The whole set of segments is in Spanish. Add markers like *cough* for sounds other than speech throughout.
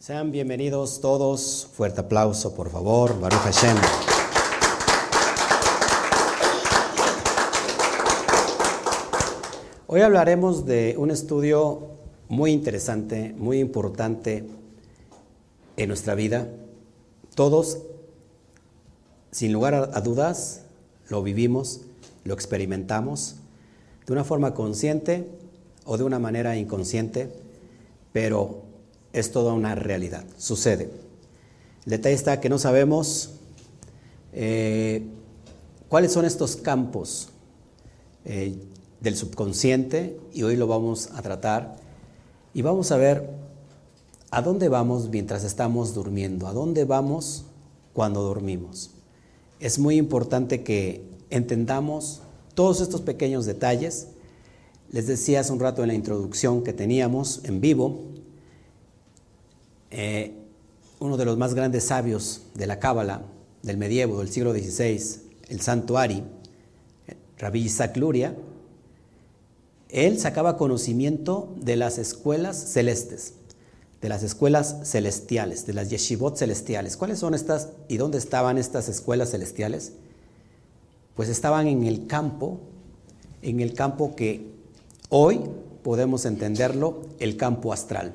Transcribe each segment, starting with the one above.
Sean bienvenidos todos. Fuerte aplauso, por favor. Baruch Hashem. Hoy hablaremos de un estudio muy interesante, muy importante en nuestra vida. Todos, sin lugar a dudas, lo vivimos, lo experimentamos de una forma consciente o de una manera inconsciente, pero es toda una realidad, sucede. El detalle está que no sabemos eh, cuáles son estos campos eh, del subconsciente y hoy lo vamos a tratar y vamos a ver a dónde vamos mientras estamos durmiendo, a dónde vamos cuando dormimos. Es muy importante que entendamos todos estos pequeños detalles. Les decía hace un rato en la introducción que teníamos en vivo, eh, uno de los más grandes sabios de la Cábala del medievo del siglo XVI, el santo Ari, Rabbi Isaac Luria, él sacaba conocimiento de las escuelas celestes, de las escuelas celestiales, de las yeshivot celestiales. ¿Cuáles son estas y dónde estaban estas escuelas celestiales? Pues estaban en el campo, en el campo que hoy podemos entenderlo, el campo astral.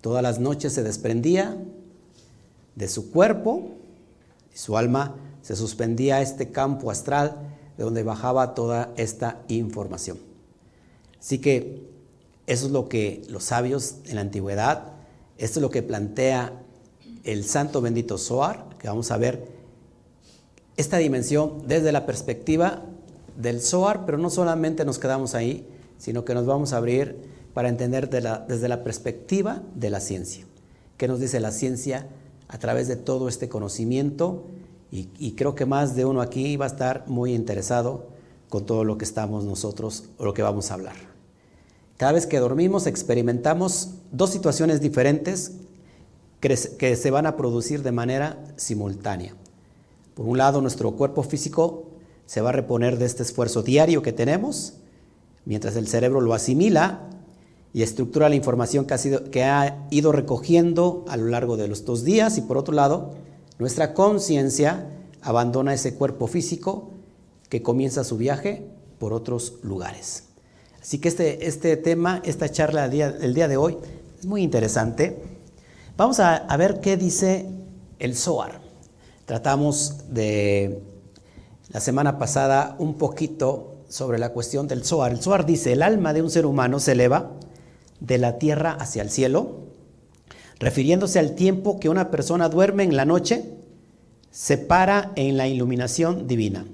Todas las noches se desprendía de su cuerpo y su alma se suspendía a este campo astral de donde bajaba toda esta información. Así que eso es lo que los sabios en la antigüedad, esto es lo que plantea el santo bendito Zohar, que vamos a ver esta dimensión desde la perspectiva del Zohar, pero no solamente nos quedamos ahí, sino que nos vamos a abrir para entender desde la perspectiva de la ciencia. ¿Qué nos dice la ciencia a través de todo este conocimiento? Y, creo que más de uno aquí va a estar muy interesado con todo lo que estamos nosotros o lo que vamos a hablar. Cada vez que dormimos experimentamos dos situaciones diferentes que se van a producir de manera simultánea. Por un lado, nuestro cuerpo físico se va a reponer de este esfuerzo diario que tenemos, mientras el cerebro lo asimila y estructura la información que ha, ido recogiendo a lo largo de los dos días. Y por otro lado, nuestra conciencia abandona ese cuerpo físico que comienza su viaje por otros lugares. Así que este, este tema, esta charla del día, día, de hoy es muy interesante. Vamos a, a ver qué dice el Zohar. Tratamos de la semana pasada un poquito sobre la cuestión del Zohar. El Zohar dice, el alma de un ser humano se eleva de la tierra hacia el cielo, refiriéndose al tiempo que una persona duerme en la noche, se para en la iluminación divina.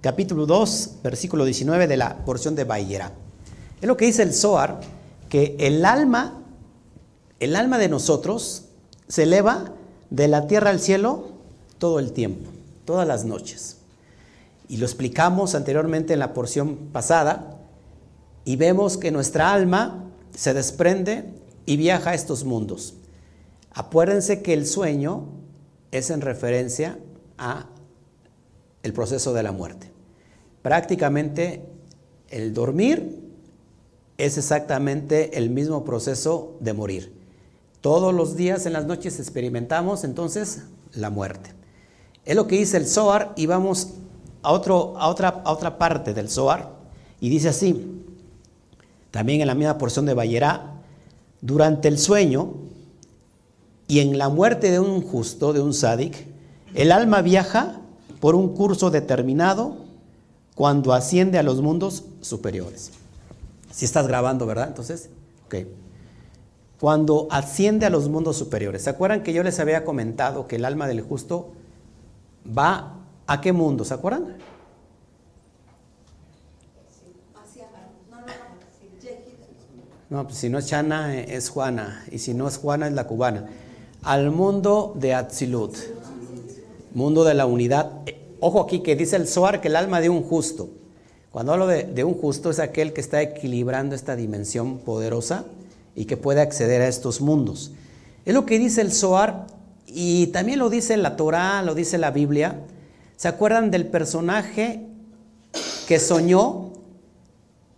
Capítulo 2, versículo 19 de la porción de Bayera. Es lo que dice el Zohar, que el alma, el alma de nosotros se eleva de la tierra al cielo todo el tiempo, todas las noches. Y lo explicamos anteriormente en la porción pasada y vemos que nuestra alma se desprende y viaja a estos mundos. Acuérdense que el sueño es en referencia a el proceso de la muerte. Prácticamente el dormir es exactamente el mismo proceso de morir. Todos los días en las noches experimentamos entonces la muerte. Es lo que dice el Zohar y vamos a, otro, a, otra, a otra parte del Zohar y dice así, también en la misma porción de Bayerá, durante el sueño y en la muerte de un justo, de un sádic, el alma viaja por un curso determinado cuando asciende a los mundos superiores. Si estás grabando, ¿verdad? Entonces, ok. Cuando asciende a los mundos superiores. ¿Se acuerdan que yo les había comentado que el alma del justo va a qué mundo? ¿Se acuerdan? No, pues si no es Chana, es Juana. Y si no es Juana, es la cubana. Al mundo de Atzilut. Mundo de la unidad. Ojo aquí que dice el Zohar que el alma de un justo. Cuando hablo de, un justo es aquel que está equilibrando esta dimensión poderosa y que puede acceder a estos mundos. Es lo que dice el Zohar y también lo dice la Torah, lo dice la Biblia. ¿Se acuerdan del personaje que soñó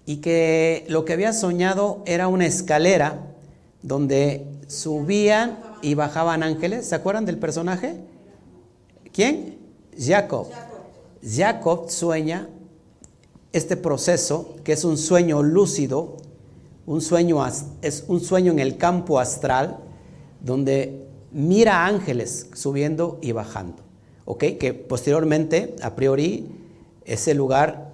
y que lo que había soñado era una escalera donde subían y bajaban ángeles. ¿Se acuerdan del personaje? ¿Quién? Jacob. Jacob sueña este proceso, que es un sueño lúcido, un sueño, es un sueño en el campo astral, donde mira ángeles subiendo y bajando. ¿Ok? Que posteriormente, a priori, ese lugar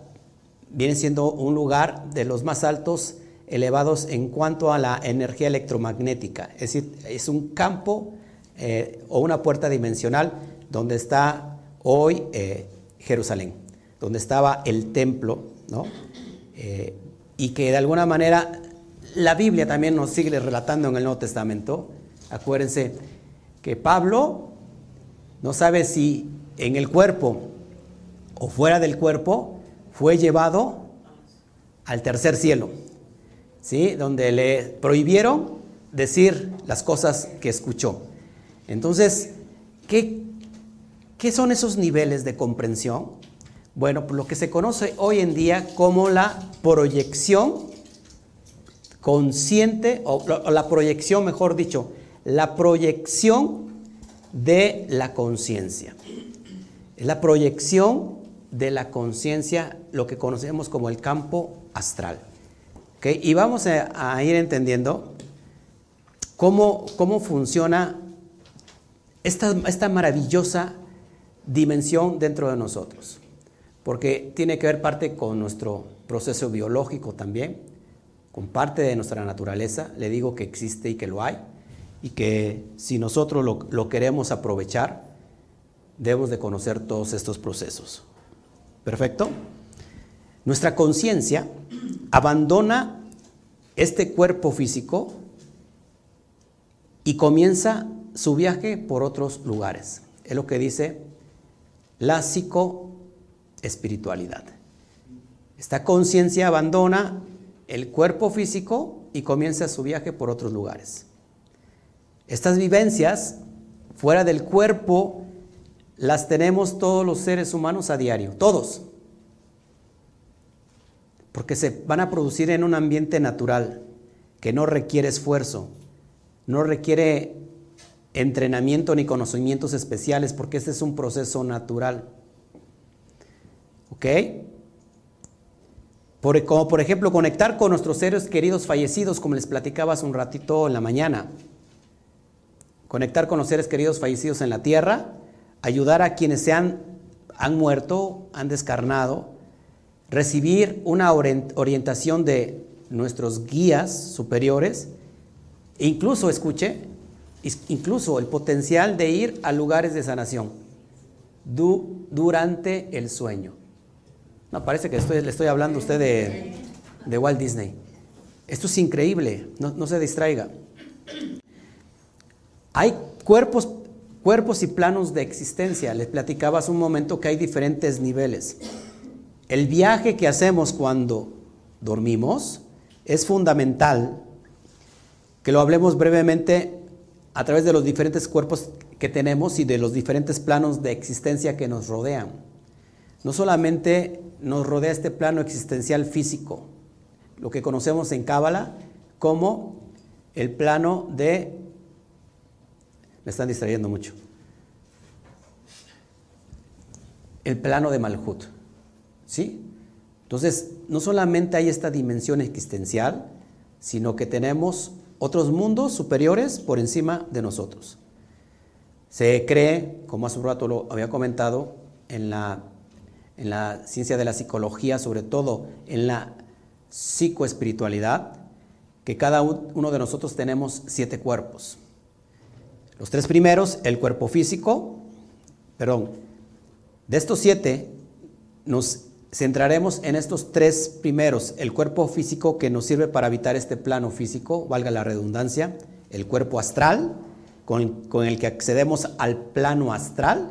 viene siendo un lugar de los más altos elevados en cuanto a la energía electromagnética. Es decir, es un campo eh, o una puerta dimensional donde está hoy eh, Jerusalén, donde estaba el templo, ¿no? Eh, y que de alguna manera la Biblia también nos sigue relatando en el Nuevo Testamento. Acuérdense que Pablo no sabe si en el cuerpo o fuera del cuerpo fue llevado al tercer cielo, ¿sí? donde le prohibieron decir las cosas que escuchó. Entonces, ¿qué, qué son esos niveles de comprensión? Bueno, lo que se conoce hoy en día como la proyección consciente, o la proyección, mejor dicho, la proyección de la conciencia. Es la proyección de la conciencia, lo que conocemos como el campo astral. Y vamos a, ir entendiendo cómo, cómo funciona esta, esta maravillosa dimensión dentro de nosotros. Porque tiene que ver parte con nuestro proceso biológico también, con parte de nuestra naturaleza. Le digo que existe y que lo hay y que si nosotros lo, queremos aprovechar, debemos de conocer todos estos procesos. ¿Perfecto? Nuestra conciencia abandona este cuerpo físico y comienza su viaje por otros lugares. Es lo que dice la psicoespiritualidad. Esta conciencia abandona el cuerpo físico y comienza su viaje por otros lugares. Estas vivencias fuera del cuerpo las tenemos todos los seres humanos a diario, todos. Porque se van a producir en un ambiente natural que no requiere esfuerzo, no requiere entrenamiento ni conocimientos especiales, porque este es un proceso natural. ¿Ok? como por ejemplo conectar con nuestros seres queridos fallecidos, como les platicaba hace un ratito en la mañana conectar con los seres queridos fallecidos en la tierra, ayudar a quienes se han, han muerto, han descarnado, recibir una orientación de nuestros guías superiores, e incluso, escuche, incluso el potencial de ir a lugares de sanación durante el sueño. No, parece que estoy, le estoy hablando a usted de, Walt Disney. Esto es increíble, no, no se distraiga. Hay cuerpos, cuerpos y planos de existencia. Les platicaba hace un momento que hay diferentes niveles. El viaje que hacemos cuando dormimos es fundamental que lo hablemos brevemente a través de los diferentes cuerpos que tenemos y de los diferentes planos de existencia que nos rodean. No solamente nos rodea este plano existencial físico, lo que conocemos en Cábala como el plano de me están distrayendo mucho. El plano de Malhut. ¿Sí? Entonces, no solamente hay esta dimensión existencial, sino que tenemos otros mundos superiores por encima de nosotros. Se cree, como hace un rato lo había comentado, en la, en la ciencia de la psicología, sobre todo en la psicoespiritualidad, que cada uno de nosotros tenemos siete cuerpos. Los tres primeros, el cuerpo físico, perdón, de estos siete nos centraremos en estos tres primeros, el cuerpo físico que nos sirve para habitar este plano físico, valga la redundancia, el cuerpo astral, con, el que accedemos al plano astral,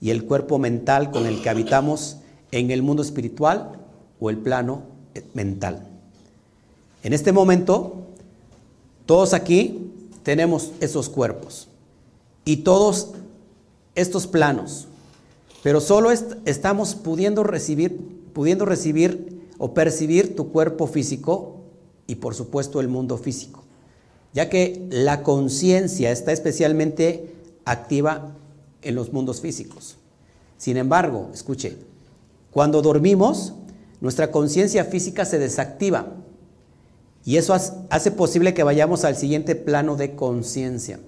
y el cuerpo mental con el que habitamos en el mundo espiritual o el plano mental. En este momento, todos aquí tenemos esos cuerpos y todos estos planos, pero solo estamos pudiendo recibir, pudiendo recibir o percibir tu cuerpo físico y por supuesto el mundo físico. ya que la conciencia está especialmente activa en los mundos físicos. Sin embargo, escuche, cuando dormimos, nuestra conciencia física se desactiva y eso hace posible que vayamos al siguiente plano de conciencia,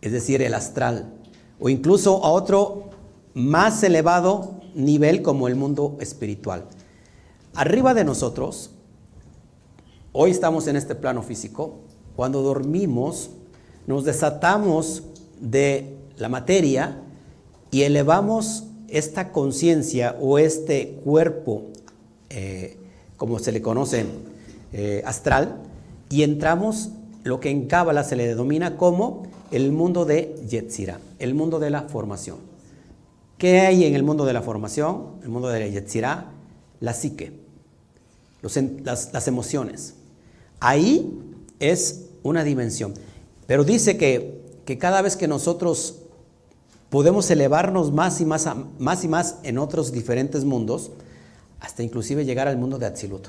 es decir, el astral, o incluso a otro más elevado nivel como el mundo espiritual. Arriba de nosotros, hoy estamos en este plano físico, cuando dormimos nos desatamos de la materia y elevamos esta conciencia o este cuerpo, eh, como se le conoce, eh, astral, y entramos lo que en Cábala se le denomina como el mundo de Yetzirah, el mundo de la formación. ¿Qué hay en el mundo de la formación? El mundo de la Yetzirah, la psique, las, las emociones. Ahí es una dimensión. Pero dice que, que cada vez que nosotros podemos elevarnos más y más, más y más en otros diferentes mundos, hasta inclusive llegar al mundo de Atzilut.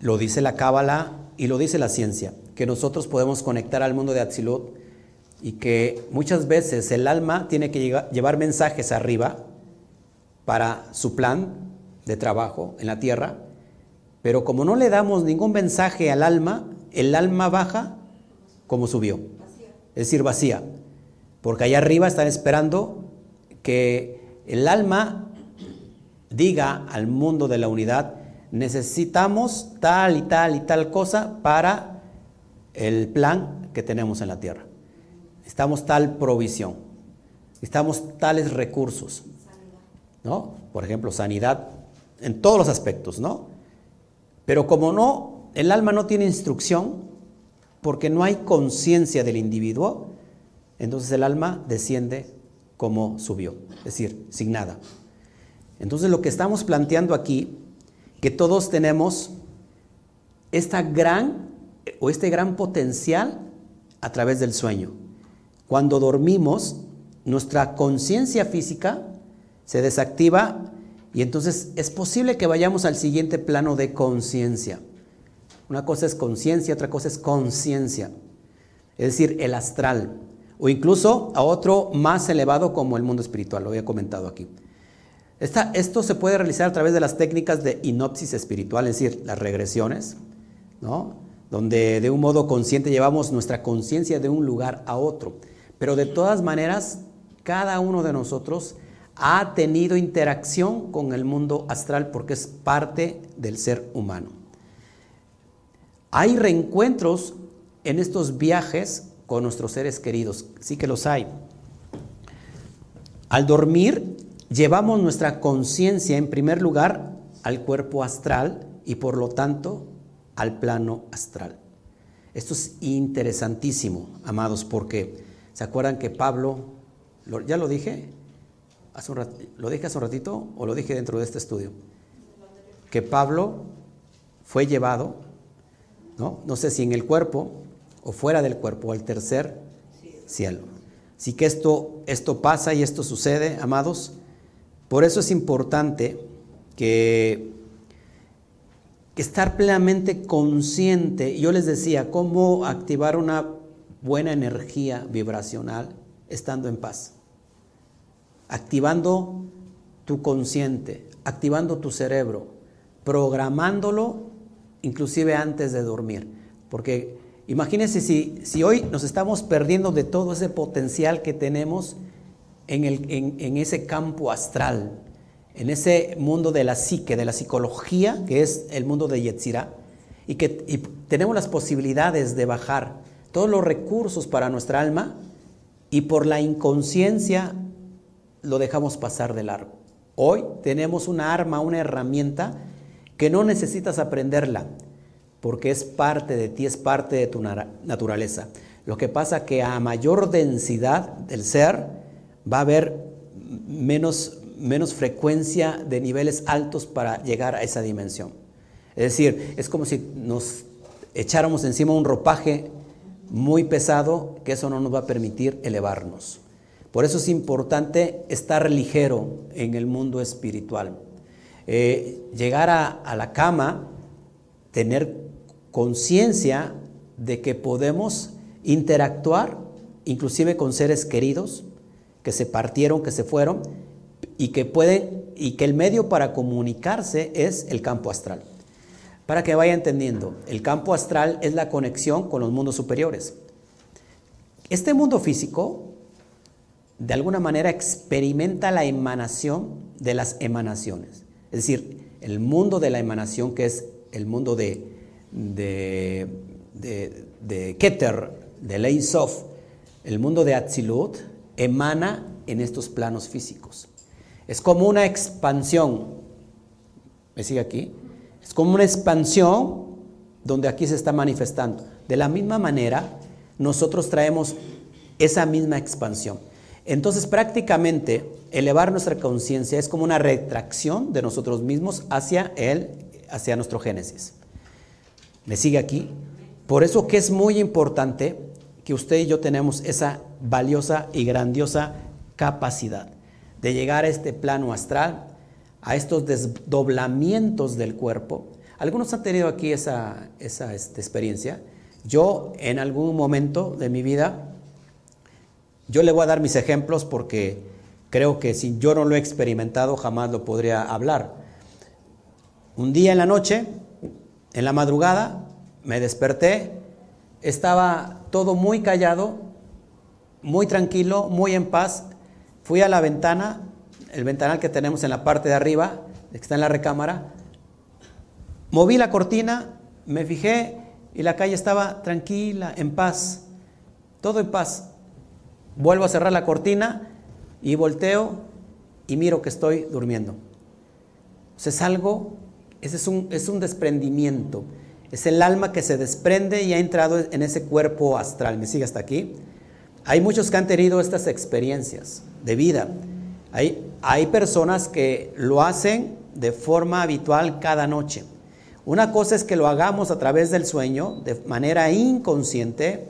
Lo dice la Cábala y lo dice la ciencia, que nosotros podemos conectar al mundo de Atzilut y que muchas veces el alma tiene que llevar mensajes arriba para su plan de trabajo en la tierra, pero como no le damos ningún mensaje al alma, el alma baja como subió, es decir, vacía. Porque allá arriba están esperando que el alma diga al mundo de la unidad, necesitamos tal y tal y tal cosa para el plan que tenemos en la tierra. Necesitamos tal provisión, necesitamos tales recursos, ¿no? Por ejemplo, sanidad en todos los aspectos, ¿no? Pero como no, el alma no tiene instrucción, porque no hay conciencia del individuo, entonces el alma desciende como subió, es decir, sin nada. Entonces lo que estamos planteando aquí, que todos tenemos esta gran o este gran potencial a través del sueño. Cuando dormimos, nuestra conciencia física se desactiva y entonces es posible que vayamos al siguiente plano de conciencia. Una cosa es conciencia, otra cosa es conciencia, es decir, el astral o incluso a otro más elevado como el mundo espiritual, lo había comentado aquí. esto se puede realizar a través de las técnicas de inopsis espiritual, es decir, las regresiones, ¿no? donde de un modo consciente llevamos nuestra conciencia de un lugar a otro. Pero de todas maneras, cada uno de nosotros ha tenido interacción con el mundo astral porque es parte del ser humano. Hay reencuentros en estos viajes con nuestros seres queridos. Sí que los hay. Al dormir, llevamos nuestra conciencia en primer lugar al cuerpo astral y por lo tanto al plano astral. Esto es interesantísimo, amados, porque ¿se acuerdan que Pablo, ya lo dije? Hace un ¿Lo dije hace un ratito o lo dije dentro de este estudio? Que Pablo fue llevado, ¿no? No sé si en el cuerpo o fuera del cuerpo, al tercer cielo. Así que esto, esto pasa y esto sucede, amados. Por eso es importante que, que estar plenamente consciente. Yo les decía, cómo activar una buena energía vibracional estando en paz. Activando tu consciente, activando tu cerebro, programándolo inclusive antes de dormir. Porque Imagínense si, si, hoy nos estamos perdiendo de todo ese potencial que tenemos en, el, en, ese campo astral, en ese mundo de la psique, de la psicología, que es el mundo de Yetzirah, y que tenemos las posibilidades de bajar todos los recursos para nuestra alma, y por la inconsciencia lo dejamos pasar de largo. Hoy tenemos una arma, una herramienta que no necesitas aprenderla, porque es parte de ti, es parte de tu naturaleza. Lo que pasa que a mayor densidad del ser va a haber menos, menos frecuencia de niveles altos para llegar a esa dimensión. Es decir, es como si nos echáramos encima un ropaje muy pesado, que eso no nos va a permitir elevarnos. Por eso es importante estar ligero en el mundo espiritual. Eh, llegar a, a la cama, tener conciencia de que podemos interactuar inclusive con seres queridos que se partieron, que se fueron y que pueden y que el medio para comunicarse es el campo astral. Para que vaya entendiendo, el campo astral es la conexión con los mundos superiores. Este mundo físico de alguna manera experimenta la emanación de las emanaciones. Es decir, el mundo de la emanación, que es el mundo de, de, de, Keter, de Sof, el mundo de Atzilut, emana en estos planos físicos. Es como una expansión. ¿Me sigue aquí? Es como una expansión donde aquí se está manifestando. De la misma manera, nosotros traemos esa misma expansión. Entonces prácticamente elevar nuestra conciencia es como una retracción de nosotros mismos hacia él, hacia nuestro génesis. ¿Me sigue aquí? Por eso que es muy importante que usted y yo tenemos esa valiosa y grandiosa capacidad de llegar a este plano astral, a estos desdoblamientos del cuerpo. Algunos han tenido aquí esa, esa este, experiencia. Yo en algún momento de mi vida yo le voy a dar mis ejemplos porque creo que si yo no lo he experimentado jamás lo podría hablar. Un día en la noche, en la madrugada, me desperté, estaba todo muy callado, muy tranquilo, muy en paz. Fui a la ventana, el ventanal que tenemos en la parte de arriba, que está en la recámara, moví la cortina, me fijé y la calle estaba tranquila, en paz, todo en paz. Vuelvo a cerrar la cortina y volteo y miro que estoy durmiendo. O sea, es algo, ese es un, es un desprendimiento. Es el alma que se desprende y ha entrado en ese cuerpo astral. ¿Me sigue hasta aquí? Hay muchos que han tenido estas experiencias de vida. Hay, hay personas que lo hacen de forma habitual cada noche. Una cosa es que lo hagamos a través del sueño, de manera inconsciente,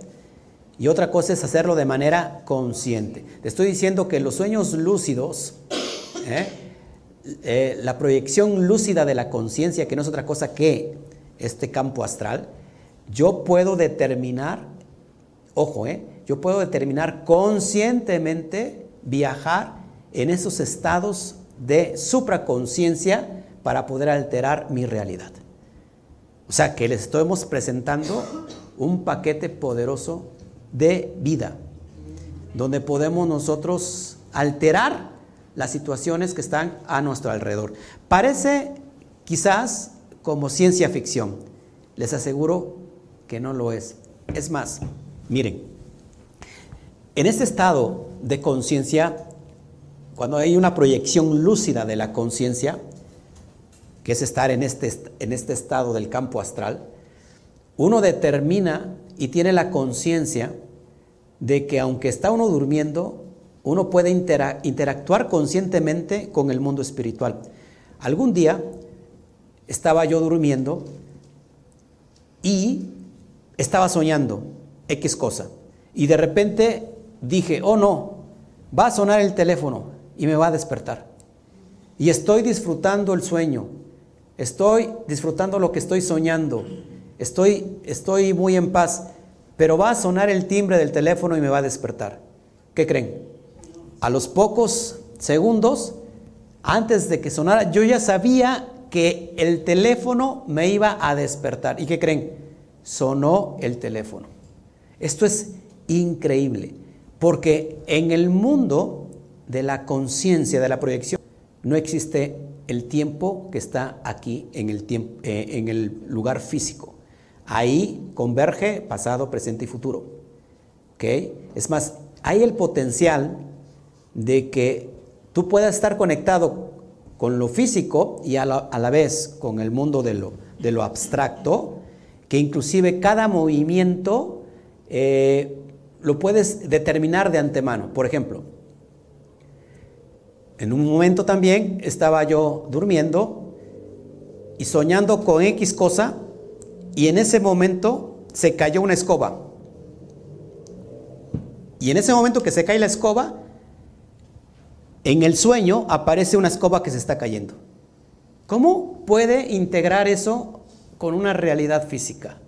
y otra cosa es hacerlo de manera consciente. Te estoy diciendo que los sueños lúcidos, ¿eh? Eh, la proyección lúcida de la conciencia, que no es otra cosa que este campo astral, yo puedo determinar, ojo, ¿eh? yo puedo determinar conscientemente viajar en esos estados de supraconciencia para poder alterar mi realidad. O sea que les estamos presentando un paquete poderoso de vida, donde podemos nosotros alterar las situaciones que están a nuestro alrededor. Parece quizás como ciencia ficción, les aseguro que no lo es. Es más, miren, en este estado de conciencia, cuando hay una proyección lúcida de la conciencia, que es estar en este, en este estado del campo astral, uno determina y tiene la conciencia de que aunque está uno durmiendo, uno puede interactuar conscientemente con el mundo espiritual. Algún día estaba yo durmiendo y estaba soñando X cosa. Y de repente dije, oh no, va a sonar el teléfono y me va a despertar. Y estoy disfrutando el sueño, estoy disfrutando lo que estoy soñando, estoy, estoy muy en paz pero va a sonar el timbre del teléfono y me va a despertar. ¿Qué creen? A los pocos segundos, antes de que sonara, yo ya sabía que el teléfono me iba a despertar. ¿Y qué creen? Sonó el teléfono. Esto es increíble, porque en el mundo de la conciencia, de la proyección, no existe el tiempo que está aquí en el, tiempo, eh, en el lugar físico. Ahí converge pasado, presente y futuro. Es más, hay el potencial de que tú puedas estar conectado con lo físico y a la, vez con el mundo de lo, de lo, abstracto, que inclusive cada movimiento eh, lo puedes determinar de antemano. Por ejemplo, en un momento también estaba yo durmiendo y soñando con X cosa y en ese momento se cayó una escoba. Y en ese momento que se cae la escoba, en el sueño aparece una escoba que se está cayendo. ¿Cómo puede integrar eso con una realidad física?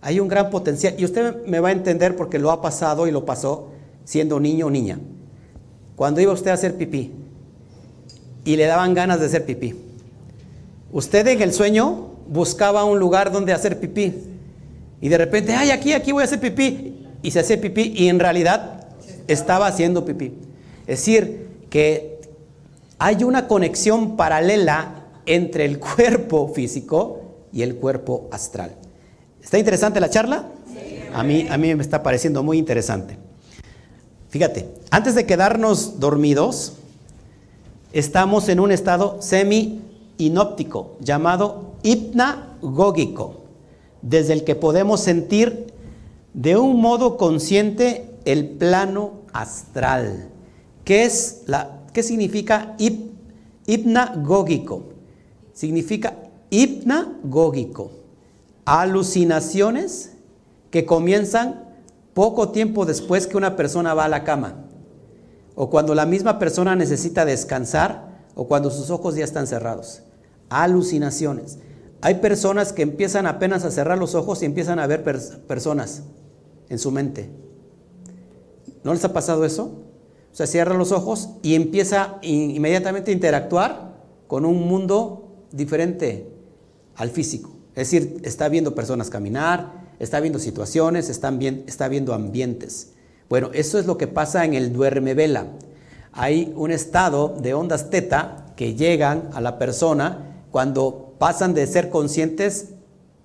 Hay un gran potencial. Y usted me va a entender porque lo ha pasado y lo pasó siendo niño o niña. Cuando iba usted a hacer pipí y le daban ganas de hacer pipí. Usted en el sueño buscaba un lugar donde hacer pipí. Y de repente, ay, aquí, aquí voy a hacer pipí. Y se hacía pipí y en realidad estaba haciendo pipí. Es decir, que hay una conexión paralela entre el cuerpo físico y el cuerpo astral. ¿Está interesante la charla? A mí, a mí me está pareciendo muy interesante. Fíjate, antes de quedarnos dormidos, estamos en un estado semi-inóptico llamado hipnagógico, desde el que podemos sentir de un modo consciente el plano astral. ¿Qué, es la, qué significa hipnagógico? Significa hipnagógico. Alucinaciones que comienzan poco tiempo después que una persona va a la cama. O cuando la misma persona necesita descansar o cuando sus ojos ya están cerrados. Alucinaciones. Hay personas que empiezan apenas a cerrar los ojos y empiezan a ver personas en su mente. ¿No les ha pasado eso? O sea, cierra los ojos y empieza inmediatamente a interactuar con un mundo diferente al físico. Es decir, está viendo personas caminar, está viendo situaciones, está viendo ambientes. Bueno, eso es lo que pasa en el duerme vela. Hay un estado de ondas teta que llegan a la persona cuando pasan de ser conscientes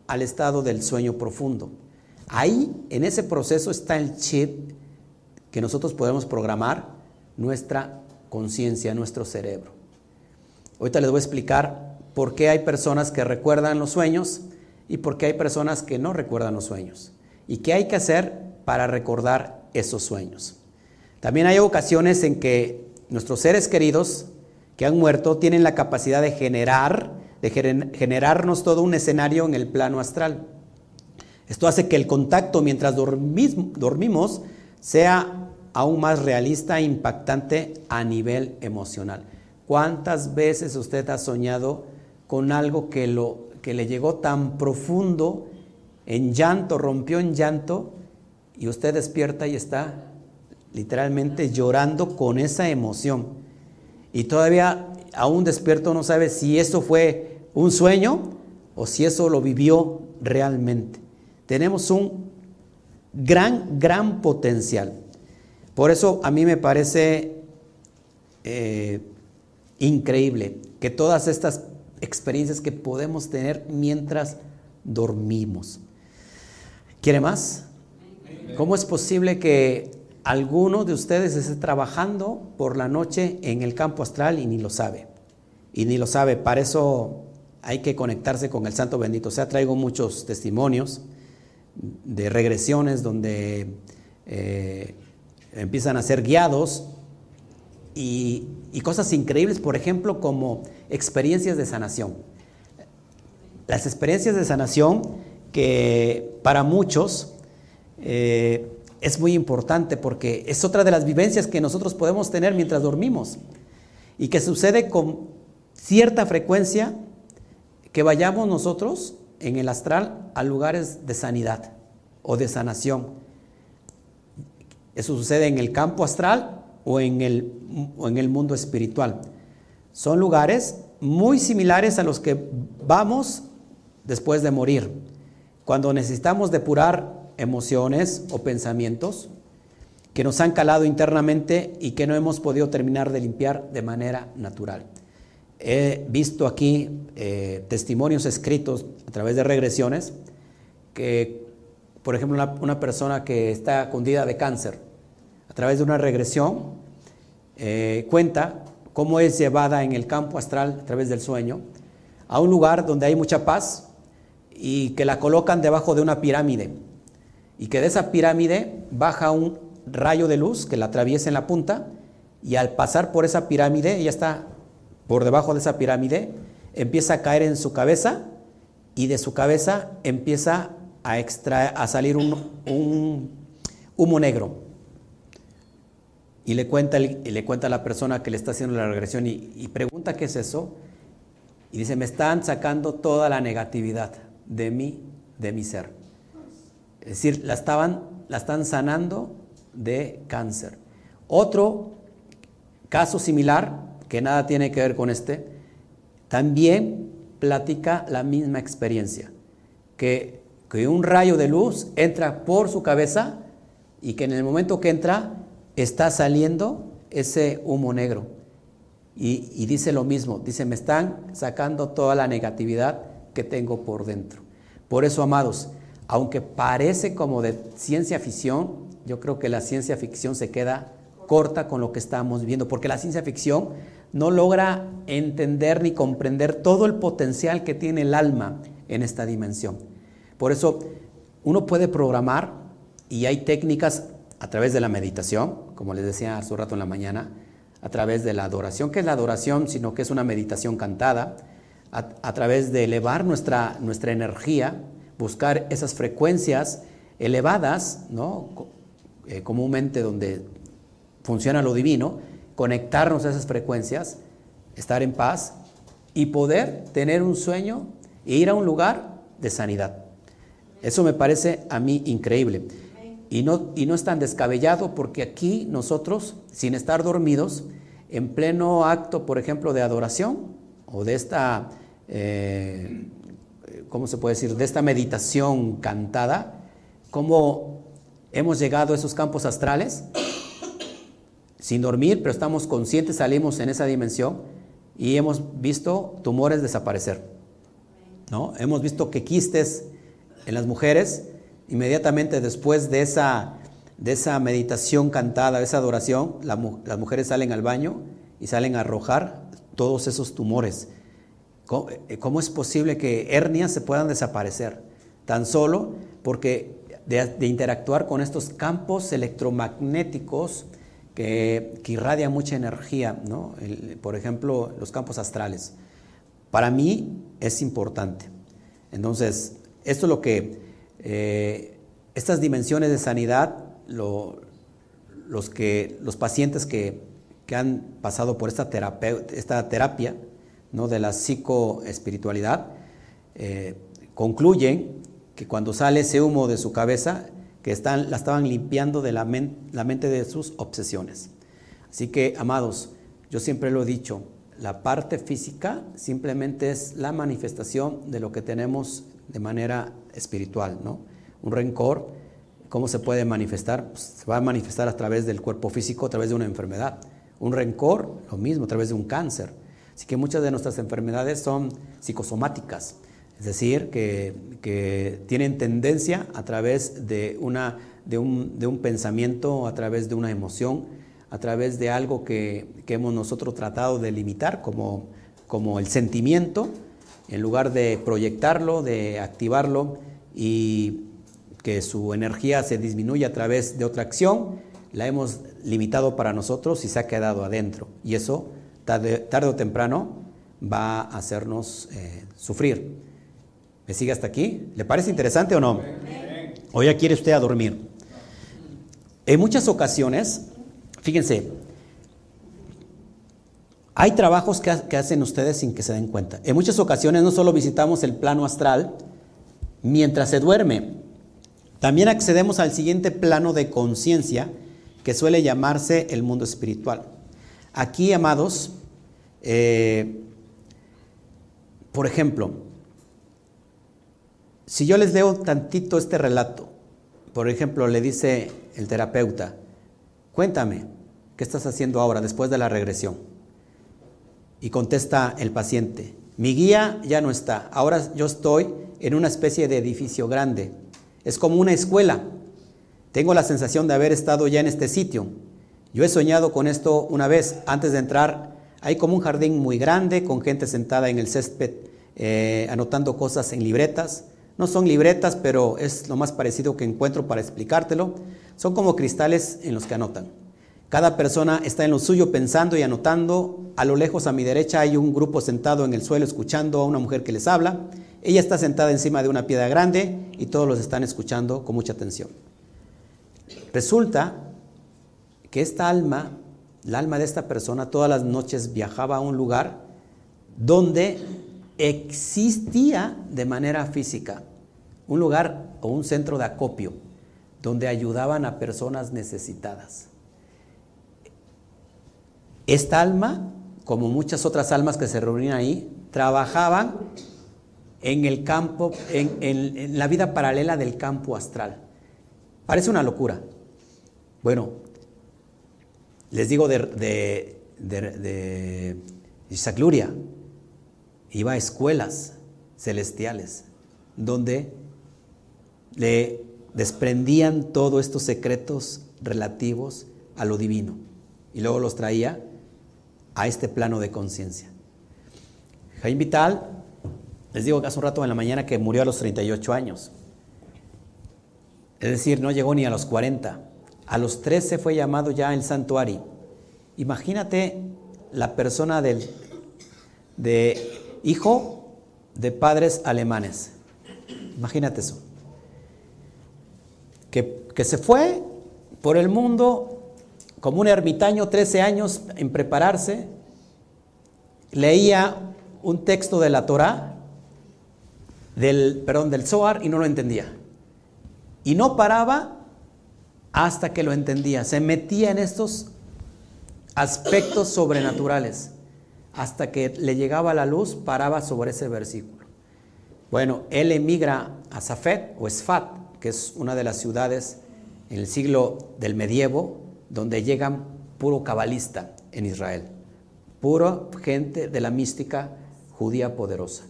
al estado del sueño profundo. Ahí, en ese proceso, está el chip que nosotros podemos programar nuestra conciencia, nuestro cerebro. Ahorita les voy a explicar por qué hay personas que recuerdan los sueños y por qué hay personas que no recuerdan los sueños y qué hay que hacer para recordar esos sueños. También hay ocasiones en que nuestros seres queridos que han muerto tienen la capacidad de generar, de generarnos todo un escenario en el plano astral. Esto hace que el contacto mientras dormimos sea aún más realista e impactante a nivel emocional. ¿Cuántas veces usted ha soñado con algo que, lo, que le llegó tan profundo, en llanto, rompió en llanto, y usted despierta y está literalmente llorando con esa emoción? Y todavía aún despierto no sabe si eso fue un sueño o si eso lo vivió realmente. Tenemos un gran, gran potencial. Por eso a mí me parece eh, increíble que todas estas experiencias que podemos tener mientras dormimos. ¿Quiere más? ¿Cómo es posible que alguno de ustedes esté trabajando por la noche en el campo astral y ni lo sabe? Y ni lo sabe. Para eso hay que conectarse con el Santo Bendito. O sea, traigo muchos testimonios de regresiones donde eh, empiezan a ser guiados y, cosas increíbles, por ejemplo, como experiencias de sanación. Las experiencias de sanación que para muchos eh, es muy importante porque es otra de las vivencias que nosotros podemos tener mientras dormimos y que sucede con cierta frecuencia que vayamos nosotros en el astral a lugares de sanidad o de sanación. Eso sucede en el campo astral o en el, en el mundo espiritual. Son lugares muy similares a los que vamos después de morir, cuando necesitamos depurar emociones o pensamientos que nos han calado internamente y que no hemos podido terminar de limpiar de manera natural. He visto aquí eh, testimonios escritos a través de regresiones que, por ejemplo, una, persona que está cundida de cáncer a través de una regresión, eh, cuenta cómo es llevada en el campo astral a través del sueño a un lugar donde hay mucha paz y que la colocan debajo de una pirámide y que de esa pirámide baja un rayo de luz que la atraviesa en la punta y al pasar por esa pirámide, ella está por debajo de esa pirámide, empieza a caer en su cabeza y de su cabeza empieza a, extraer, a salir un humo negro. Y le cuenta, y le cuenta a la persona que le está haciendo la regresión y, pregunta qué es eso. Y dice, me están sacando toda la negatividad de mí, de mi ser. Es decir, la, estaban, la están sanando de cáncer. Otro caso similar, que nada tiene que ver con este, también platica la misma experiencia, que, que un rayo de luz entra por su cabeza y que en el momento que entra está saliendo ese humo negro. Y, y, dice lo mismo, dice, me están sacando toda la negatividad que tengo por dentro. Por eso, amados, aunque parece como de ciencia ficción, yo creo que la ciencia ficción se queda corta con lo que estamos viendo, porque la ciencia ficción no logra entender ni comprender todo el potencial que tiene el alma en esta dimensión. Por eso uno puede programar y hay técnicas a través de la meditación, como les decía hace un rato en la mañana, a través de la adoración, que es la adoración, sino que es una meditación cantada, a, través de elevar nuestra, nuestra energía, buscar esas frecuencias elevadas, ¿no? Eh, comúnmente donde funciona lo divino, conectarnos a esas frecuencias, estar en paz y poder tener un sueño e ir a un lugar de sanidad. Eso me parece a mí increíble. Y no, y no es tan descabellado porque aquí nosotros, sin estar dormidos, en pleno acto, por ejemplo, de adoración o de esta, eh, ¿cómo se puede decir?, de esta meditación cantada, como hemos llegado a esos campos astrales sin dormir, pero estamos conscientes, salimos en esa dimensión y hemos visto tumores desaparecer. ¿no? Hemos visto que quistes en las mujeres, inmediatamente después de esa, de esa meditación cantada, de esa adoración, las mujeres salen al baño y salen a arrojar todos esos tumores. Eh, ¿Cómo, es posible que hernias se puedan desaparecer? Tan solo porque de interactuar con estos campos electromagnéticos, que, irradia mucha energía, ¿no? por ejemplo, los campos astrales. Para mí es importante. Entonces, esto es lo que, eh, estas dimensiones de sanidad, los, que, los pacientes que, que han pasado por esta, esta terapia ¿no? de la psicoespiritualidad, eh, concluyen que cuando sale ese humo de su cabeza, que están, la estaban limpiando de la, la mente de sus obsesiones. Así que, amados, yo siempre lo he dicho, la parte física simplemente es la manifestación de lo que tenemos de manera espiritual, ¿no? Un rencor, ¿cómo se puede manifestar? Pues, se va a manifestar a través del cuerpo físico, a través de una enfermedad. Un rencor, lo mismo, a través de un cáncer. Así que muchas de nuestras enfermedades son psicosomáticas. Es decir, que, tienen tendencia a través de, una, de, un, pensamiento, a través de una emoción, a través de algo que, hemos nosotros tratado de limitar como, como el sentimiento, en lugar de proyectarlo, de activarlo y que su energía se disminuya a través de otra acción, la hemos limitado para nosotros y se ha quedado adentro. Y eso, tarde, o temprano, va a hacernos eh, sufrir. ¿Me sigue hasta aquí? ¿Le parece interesante o no? ¿O ya quiere usted a dormir? En muchas ocasiones, fíjense, hay trabajos que, hacen ustedes sin que se den cuenta. En muchas ocasiones no solo visitamos el plano astral mientras se duerme, también accedemos al siguiente plano de conciencia que suele llamarse el mundo espiritual. Aquí, amados, eh, por ejemplo, si yo les leo tantito este relato, por ejemplo, le dice el terapeuta, cuéntame, ¿qué estás haciendo ahora después de la regresión? Y contesta el paciente, mi guía ya no está, ahora yo estoy en una especie de edificio grande, es como una escuela, tengo la sensación de haber estado ya en este sitio, yo he soñado con esto una vez, antes de entrar, hay como un jardín muy grande con gente sentada en el césped eh, anotando cosas en libretas, no son libretas, pero es lo más parecido que encuentro para explicártelo. Son como cristales en los que anotan. Cada persona está en lo suyo pensando y anotando. A lo lejos a mi derecha hay un grupo sentado en el suelo escuchando a una mujer que les habla. Ella está sentada encima de una piedra grande y todos los están escuchando con mucha atención. Resulta que esta alma, la alma de esta persona, todas las noches viajaba a un lugar donde existía de manera física un lugar o un centro de acopio donde ayudaban a personas necesitadas. Esta alma, como muchas otras almas que se reunían ahí, trabajaban en el campo, en, la vida paralela del campo astral. Parece una locura. Bueno, les digo de, de, de, Isaac Luria, iba a escuelas celestiales donde le desprendían todos estos secretos relativos a lo divino y luego los traía a este plano de conciencia. Jaime Vital, les digo que hace un rato en la mañana que murió a los 38 años. Es decir, no llegó ni a los 40. A los 13 fue llamado ya el santuario. Imagínate la persona del, de hijo de padres alemanes. Imagínate eso. Que, que se fue por el mundo como un ermitaño, 13 años en prepararse, leía un texto de la Torah, del, perdón, del Zohar y no lo entendía. Y no paraba hasta que lo entendía. Se metía en estos aspectos sobrenaturales. Hasta que le llegaba la luz, paraba sobre ese versículo. Bueno, él emigra a Safed o Sfat, que es una de las ciudades en el siglo del medievo, donde llegan puro cabalista en Israel, puro gente de la mística judía poderosa.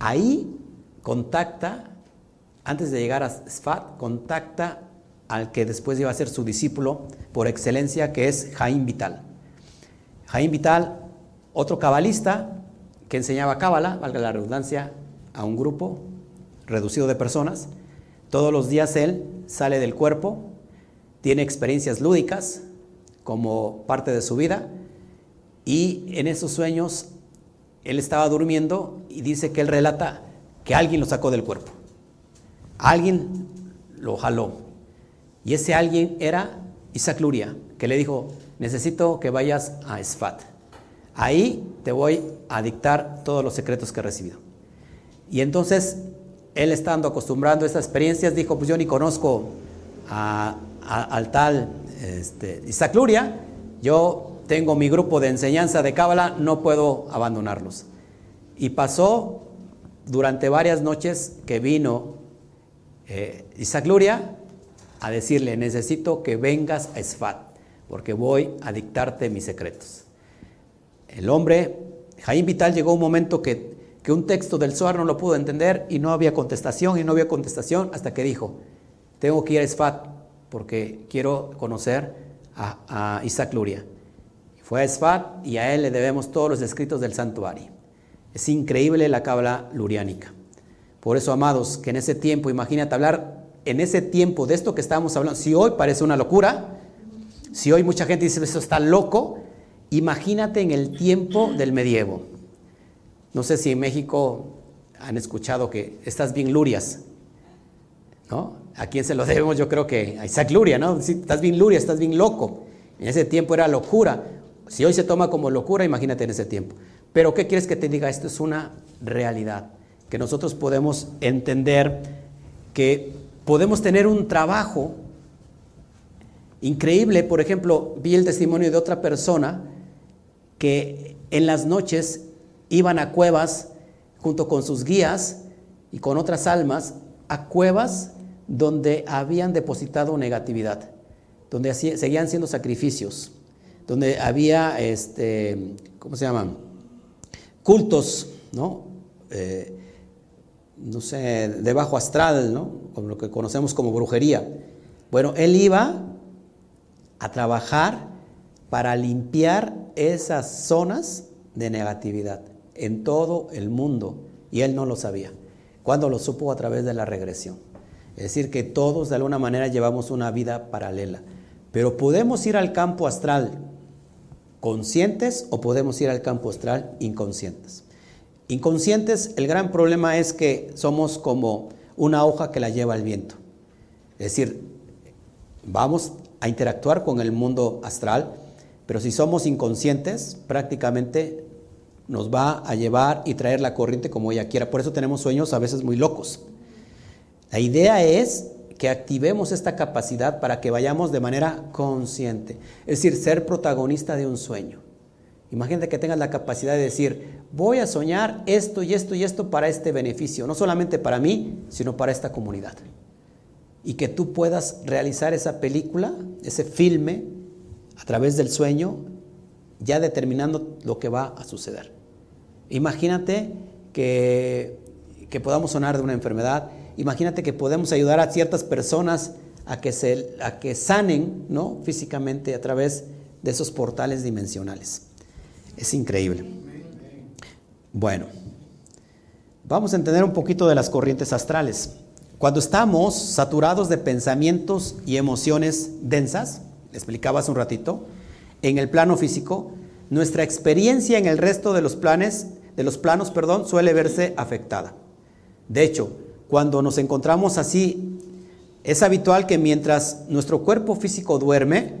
Ahí contacta, antes de llegar a Sfat, contacta al que después iba a ser su discípulo por excelencia, que es Jaim Vital. Jaim Vital, otro cabalista que enseñaba cábala, valga la redundancia, a un grupo reducido de personas. Todos los días él sale del cuerpo, tiene experiencias lúdicas como parte de su vida y en esos sueños él estaba durmiendo y dice que él relata que alguien lo sacó del cuerpo. Alguien lo jaló. Y ese alguien era Isaac Luria, que le dijo, necesito que vayas a Esfat. Ahí te voy a dictar todos los secretos que he recibido. Y entonces, él estando acostumbrando a estas experiencias, dijo, pues yo ni conozco al tal este, Isaac Luria, yo tengo mi grupo de enseñanza de Cábala, no puedo abandonarlos. Y pasó durante varias noches que vino eh, Isaac Luria a decirle, necesito que vengas a Esfat, porque voy a dictarte mis secretos. El hombre, Jaime Vital, llegó un momento que, que un texto del Zohar no lo pudo entender y no había contestación y no había contestación hasta que dijo, tengo que ir a Esfat, porque quiero conocer a, Isaac Luria. Fue a Esfat y a él le debemos todos los escritos del santuario. Es increíble la cabla luriánica. Por eso, amados, que en ese tiempo, imagínate hablar en ese tiempo de esto que estábamos hablando, si hoy parece una locura, si hoy mucha gente dice eso está loco, imagínate en el tiempo del medievo. No sé si en México han escuchado que estás bien lurias, ¿no? ¿A quién se lo debemos? Yo creo que a Isaac Luria, ¿no? estás bien Luria, estás bien loco. En ese tiempo era locura. Si hoy se toma como locura, imagínate en ese tiempo. Pero ¿qué quieres que te diga? Esto es una realidad. Que nosotros podemos entender que podemos tener un trabajo increíble. Por ejemplo, vi el testimonio de otra persona que en las noches iban a cuevas junto con sus guías y con otras almas a cuevas donde habían depositado negatividad, donde seguían siendo sacrificios, donde había, este, ¿cómo se llaman? Cultos, ¿no? Eh, no sé, de bajo astral, ¿no? Lo que conocemos como brujería. Bueno, él iba a trabajar para limpiar esas zonas de negatividad en todo el mundo y él no lo sabía. Cuando lo supo a través de la regresión. Es decir, que todos de alguna manera llevamos una vida paralela. Pero podemos ir al campo astral conscientes o podemos ir al campo astral inconscientes. Inconscientes, el gran problema es que somos como una hoja que la lleva el viento. Es decir, vamos a interactuar con el mundo astral, pero si somos inconscientes, prácticamente nos va a llevar y traer la corriente como ella quiera. Por eso tenemos sueños a veces muy locos. La idea es que activemos esta capacidad para que vayamos de manera consciente, es decir, ser protagonista de un sueño. Imagínate que tengas la capacidad de decir, voy a soñar esto y esto y esto para este beneficio, no solamente para mí, sino para esta comunidad. Y que tú puedas realizar esa película, ese filme, a través del sueño, ya determinando lo que va a suceder. Imagínate que, que podamos sonar de una enfermedad, imagínate que podemos ayudar a ciertas personas a que, se, a que sanen ¿no? físicamente a través de esos portales dimensionales. Es increíble. Bueno, vamos a entender un poquito de las corrientes astrales. Cuando estamos saturados de pensamientos y emociones densas, explicaba hace un ratito, en el plano físico, nuestra experiencia en el resto de los planes, de los planos, perdón, suele verse afectada. De hecho, cuando nos encontramos así, es habitual que mientras nuestro cuerpo físico duerme,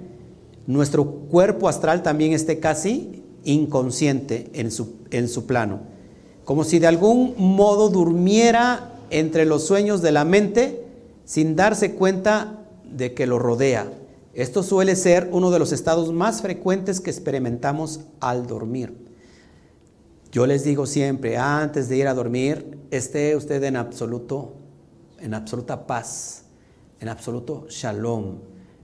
nuestro cuerpo astral también esté casi inconsciente en su, en su plano, como si de algún modo durmiera entre los sueños de la mente sin darse cuenta de que lo rodea. Esto suele ser uno de los estados más frecuentes que experimentamos al dormir. Yo les digo siempre, antes de ir a dormir, esté usted en absoluto, en absoluta paz, en absoluto shalom,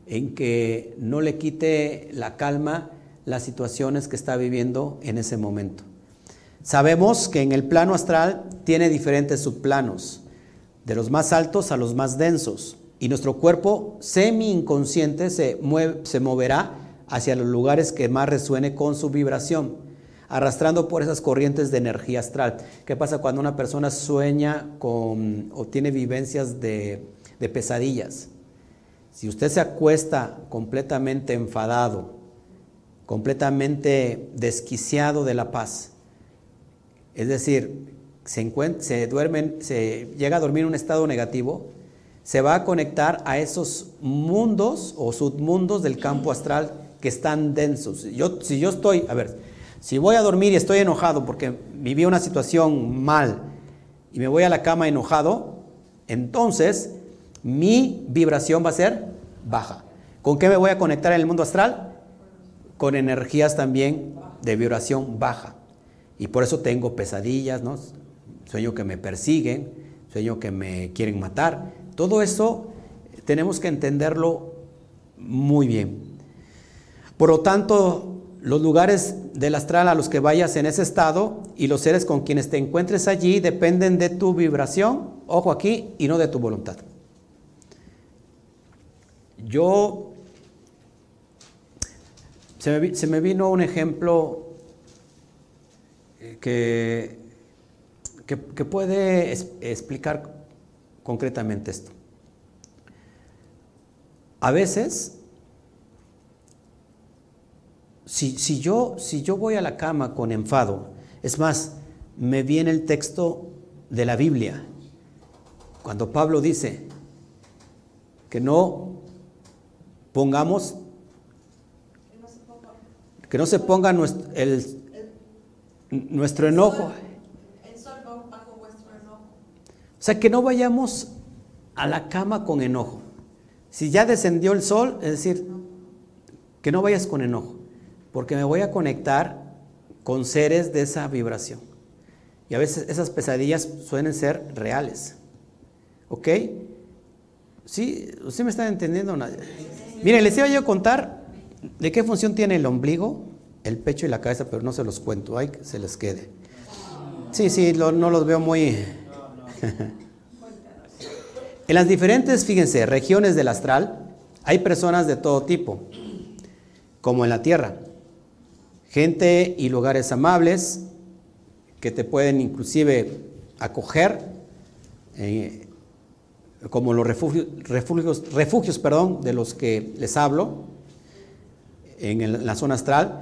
en que no le quite la calma las situaciones que está viviendo en ese momento. Sabemos que en el plano astral tiene diferentes subplanos, de los más altos a los más densos, y nuestro cuerpo semi-inconsciente se, se moverá hacia los lugares que más resuene con su vibración, arrastrando por esas corrientes de energía astral. ¿Qué pasa cuando una persona sueña con o tiene vivencias de, de pesadillas? Si usted se acuesta completamente enfadado, completamente desquiciado de la paz. Es decir, se, duermen, se llega a dormir en un estado negativo, se va a conectar a esos mundos o submundos del campo astral que están densos. Yo, si yo estoy, a ver, si voy a dormir y estoy enojado porque viví una situación mal y me voy a la cama enojado, entonces mi vibración va a ser baja. ¿Con qué me voy a conectar en el mundo astral? Con energías también de vibración baja. Y por eso tengo pesadillas. Sueño que me persiguen, sueño que me quieren matar. Todo eso tenemos que entenderlo muy bien. Por lo tanto, los lugares del astral a los que vayas en ese estado y los seres con quienes te encuentres allí dependen de tu vibración, ojo aquí, y no de tu voluntad. Yo se me, vino un ejemplo eh, que, que, puede explicar concretamente esto. A veces, si, si, yo, si yo voy a la cama con enfado, es más, me viene el texto de la Biblia, cuando Pablo dice que no pongamos que no se ponga nuestro, nuestro enojo. O sea, que no vayamos a la cama con enojo. Si ya descendió el sol, es decir, que no vayas con enojo, porque me voy a conectar con seres de esa vibración. Y a veces esas pesadillas suelen ser reales. ¿Ok? ¿Sí? ¿Usted me está entendiendo? Miren, les iba yo a contar ¿De qué función tiene el ombligo, el pecho y la cabeza? Pero no se los cuento, hay que se les quede. Sí, sí, no los veo muy... *laughs* en las diferentes, fíjense, regiones del astral, hay personas de todo tipo, como en la Tierra. Gente y lugares amables que te pueden inclusive acoger, eh, como los refugios, refugios, refugios perdón, de los que les hablo, en, la zona astral,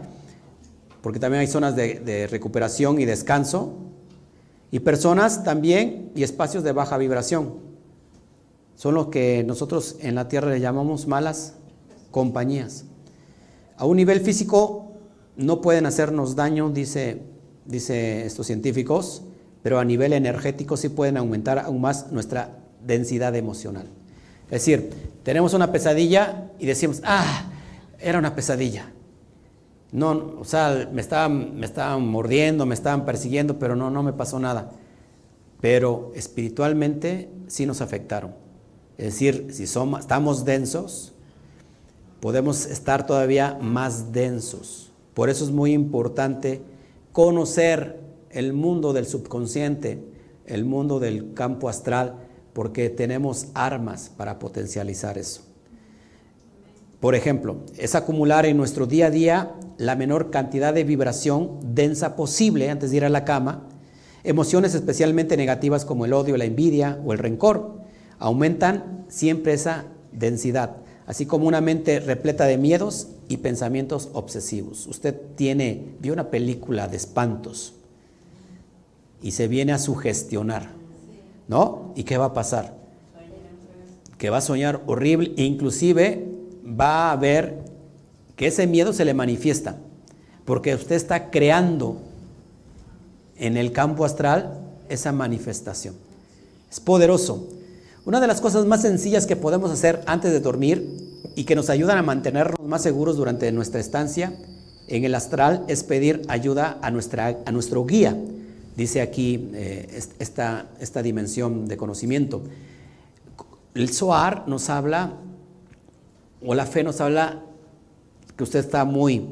porque también hay zonas de, recuperación y descanso, y personas también y espacios de baja vibración. Son los que nosotros en la Tierra le llamamos malas compañías. A un nivel físico no pueden hacernos daño, dice, dice estos científicos, pero a nivel energético sí pueden aumentar aún más nuestra densidad emocional. Es decir, tenemos una pesadilla y decimos, ah, era una pesadilla. No, o sea, me estaban, me estaban mordiendo, me estaban persiguiendo, pero no, no me pasó nada. Pero espiritualmente sí nos afectaron. Es decir, si somos, estamos densos, podemos estar todavía más densos. Por eso es muy importante conocer el mundo del subconsciente, el mundo del campo astral, porque tenemos armas para potencializar eso. Por ejemplo, es acumular en nuestro día a día la menor cantidad de vibración densa posible antes de ir a la cama, emociones especialmente negativas como el odio, la envidia o el rencor, aumentan siempre esa densidad, así como una mente repleta de miedos y pensamientos obsesivos. Usted tiene, vio una película de espantos y se viene a sugestionar, ¿no? ¿Y qué va a pasar? Que va a soñar horrible, inclusive va a ver que ese miedo se le manifiesta, porque usted está creando en el campo astral esa manifestación. Es poderoso. Una de las cosas más sencillas que podemos hacer antes de dormir y que nos ayudan a mantenernos más seguros durante nuestra estancia en el astral es pedir ayuda a, nuestra, a nuestro guía. Dice aquí eh, esta, esta dimensión de conocimiento. El Zohar nos habla o la fe nos habla que usted está muy,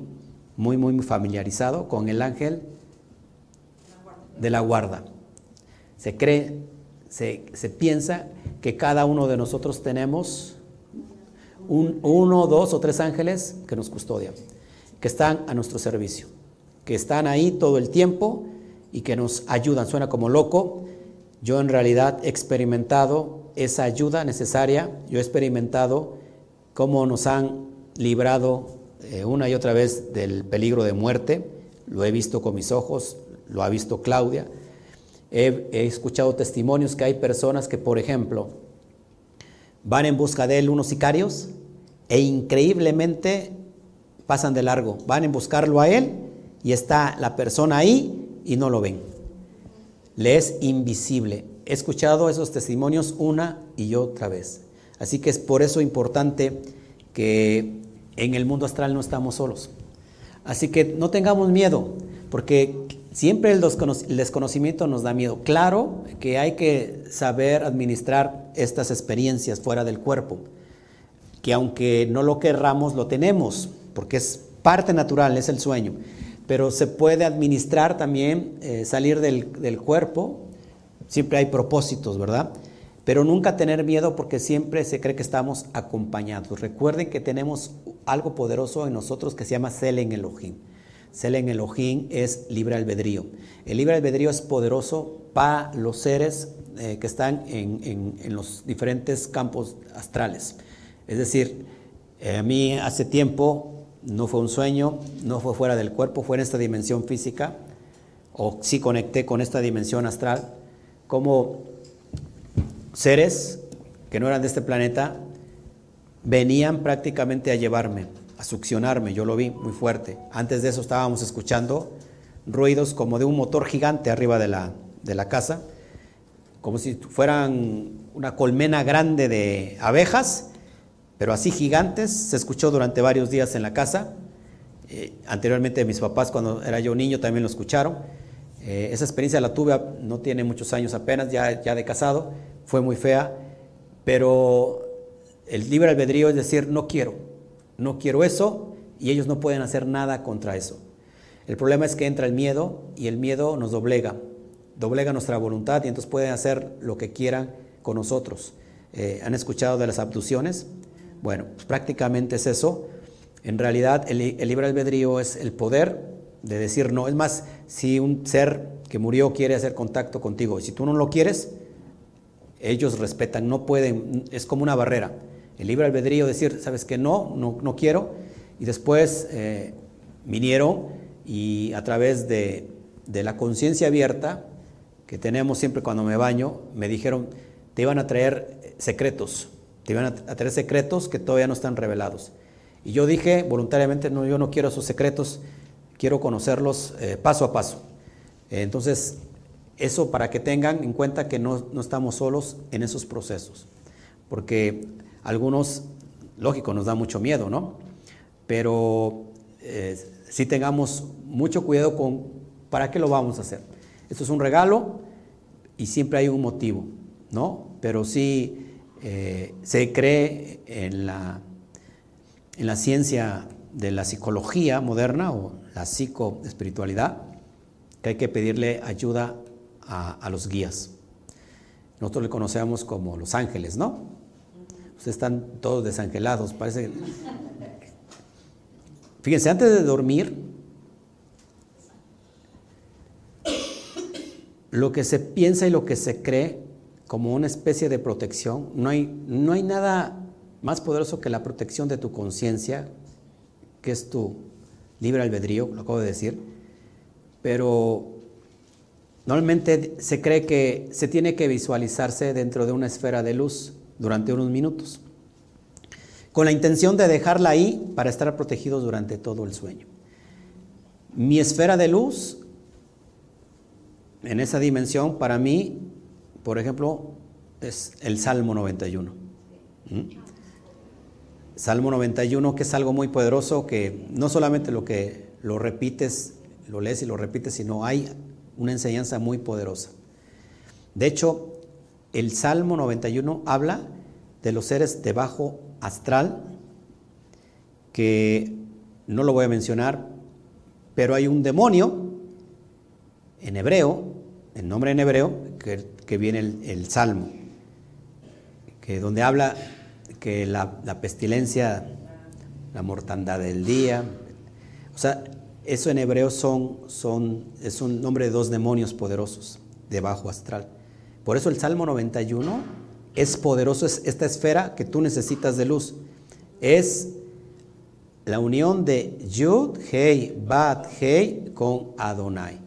muy, muy familiarizado con el ángel de la guarda. Se cree, se, piensa que cada uno de nosotros tenemos un, uno, dos o tres ángeles que nos custodian, que están a nuestro servicio, que están ahí todo el tiempo y que nos ayudan. Suena como loco. Yo en realidad he experimentado esa ayuda necesaria, yo he experimentado cómo nos han librado eh, una y otra vez del peligro de muerte. Lo he visto con mis ojos, lo ha visto Claudia. He, escuchado testimonios que hay personas que, por ejemplo, van en busca de él unos sicarios e increíblemente pasan de largo. Van en buscarlo a él y está la persona ahí y no lo ven. Le es invisible. He escuchado esos testimonios una y otra vez. Así que es por eso importante que en el mundo astral no estamos solos. Así que no tengamos miedo, porque siempre el desconocimiento nos da miedo. Claro que hay que saber administrar estas experiencias fuera del cuerpo, que aunque no lo querramos, lo tenemos, porque es parte natural, es el sueño. Pero se puede administrar también, eh, salir del, del cuerpo, siempre hay propósitos, ¿verdad? Pero nunca tener miedo porque siempre se cree que estamos acompañados. Recuerden que tenemos algo poderoso en nosotros que se llama Selen Elohim. Selen Elohim es libre albedrío. El libre albedrío es poderoso para los seres eh, que están en, los diferentes campos astrales. Es decir, eh, a mí hace tiempo no fue un sueño, no fue fuera del cuerpo, fue en esta dimensión física, o sí conecté con esta dimensión astral, como seres que no eran de este planeta venían prácticamente a llevarme, a succionarme, yo lo vi muy fuerte. Antes de eso estábamos escuchando ruidos como de un motor gigante arriba de la, de la casa, como si fueran una colmena grande de abejas, pero así gigantes, se escuchó durante varios días en la casa. Eh, anteriormente mis papás, cuando era yo niño, también lo escucharon. Eh, esa experiencia la tuve, no tiene muchos años apenas, ya, ya de casado, fue muy fea, pero el libre albedrío es decir, no quiero, no quiero eso y ellos no pueden hacer nada contra eso. El problema es que entra el miedo y el miedo nos doblega, doblega nuestra voluntad y entonces pueden hacer lo que quieran con nosotros. Eh, ¿Han escuchado de las abducciones? Bueno, pues prácticamente es eso. En realidad el, el libre albedrío es el poder de decir no. Es más, si un ser que murió quiere hacer contacto contigo y si tú no lo quieres, ellos respetan, no pueden, es como una barrera. El libre albedrío, decir, sabes que no, no, quiero, y después eh, vinieron y a través de, la conciencia abierta que tenemos siempre cuando me baño, me dijeron, te iban a traer secretos, te iban a traer secretos que todavía no están revelados. Y yo dije voluntariamente, no, yo no quiero esos secretos, quiero conocerlos eh, paso a paso. entonces, eso para que tengan en cuenta que no, estamos solos en esos procesos, porque algunos, lógico, nos da mucho miedo, ¿no? Pero eh, si tengamos mucho cuidado con para qué lo vamos a hacer. Esto es un regalo y siempre hay un motivo, ¿no? Pero sí eh, se cree en la, en la ciencia de la psicología moderna o la psicoespiritualidad que hay que pedirle ayuda a, los guías. Nosotros le conocemos como los ángeles, ¿no? Ustedes están todos desangelados, parece. Fíjense, antes de dormir, lo que se piensa y lo que se cree como una especie de protección, no hay, no hay nada más poderoso que la protección de tu conciencia, que es tu libre albedrío, lo acabo de decir, pero Normalmente se cree que se tiene que visualizarse dentro de una esfera de luz durante unos minutos, con la intención de dejarla ahí para estar protegidos durante todo el sueño. Mi esfera de luz, en esa dimensión, para mí, por ejemplo, es el Salmo 91. ¿Mm? Salmo 91, que es algo muy poderoso, que no solamente lo que lo repites, lo lees y lo repites, sino hay una enseñanza muy poderosa. De hecho, el Salmo 91 habla de los seres de bajo astral, que no lo voy a mencionar, pero hay un demonio en hebreo, el nombre en hebreo, que, viene el, Salmo, que donde habla que la, la pestilencia, la mortandad del día, o sea, eso en hebreo son, son, es un nombre de dos demonios poderosos de bajo astral. Por eso el Salmo 91 es poderoso, es esta esfera que tú necesitas de luz. Es la unión de Yud, Hei, Bat, Hei con Adonai.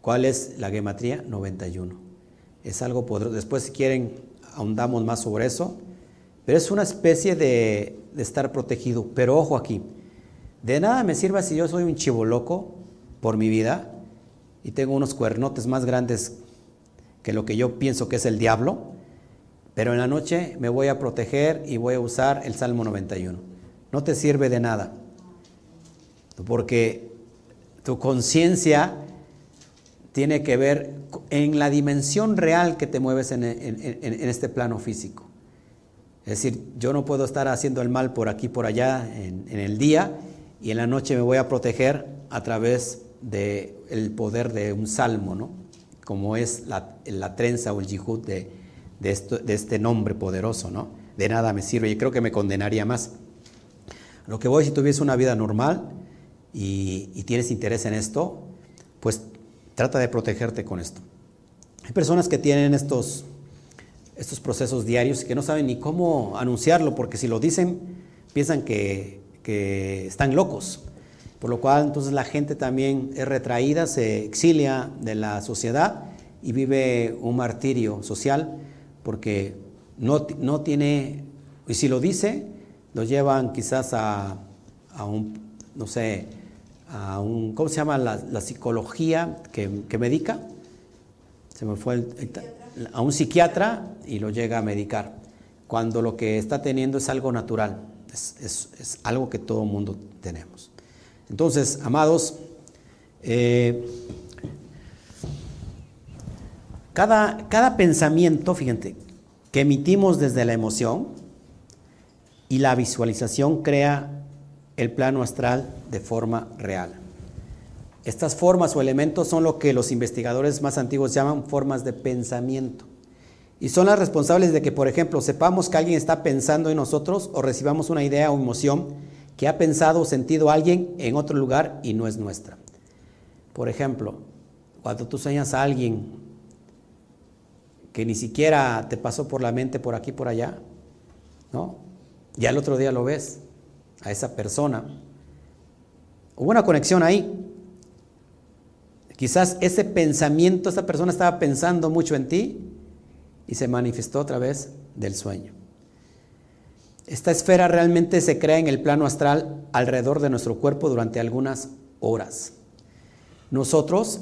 ¿Cuál es la gematría? 91. Es algo poderoso. Después, si quieren, ahondamos más sobre eso. Pero es una especie de, de estar protegido. Pero ojo aquí, de nada me sirva si yo soy un chivo loco por mi vida y tengo unos cuernotes más grandes que lo que yo pienso que es el diablo, pero en la noche me voy a proteger y voy a usar el Salmo 91. No te sirve de nada, porque tu conciencia tiene que ver en la dimensión real que te mueves en, este plano físico. Es decir, yo no puedo estar haciendo el mal por aquí, por allá en el día y en la noche me voy a proteger a través del el poder de un salmo, ¿no? como es la, trenza o el yihud de, de, este nombre poderoso. ¿no? De nada me sirve y creo que me condenaría más. Lo que voy, si tuviese una vida normal y, tienes interés en esto, pues trata de protegerte con esto. Hay personas que tienen estos procesos diarios y que no saben ni cómo anunciarlo, porque si lo dicen, piensan que que están locos. Por lo cual entonces la gente también es retraída, se exilia de la sociedad y vive un martirio social porque no, no tiene, y si lo dice, lo llevan quizás a, a un, no sé, a un, ¿cómo se llama la, psicología que, que, medica? Se me fue a un psiquiatra y lo llega a medicar, cuando lo que está teniendo es algo natural. Es, algo que todo mundo tenemos. Entonces, amados, eh, cada, cada pensamiento, fíjate, que emitimos desde la emoción y la visualización crea el plano astral de forma real. Estas formas o elementos son lo que los investigadores más antiguos llaman formas de pensamiento. Y son las responsables de que, por ejemplo, sepamos que alguien está pensando en nosotros o recibamos una idea o emoción que ha pensado o sentido alguien en otro lugar y no es nuestra. Por ejemplo, cuando tú sueñas a alguien que ni siquiera te pasó por la mente por aquí, por allá, ¿no? Ya el otro día lo ves a esa persona. Hubo una conexión ahí. Quizás ese pensamiento, esa persona estaba pensando mucho en ti y se manifestó a través del sueño. Esta esfera realmente se crea en el plano astral alrededor de nuestro cuerpo durante algunas horas. Nosotros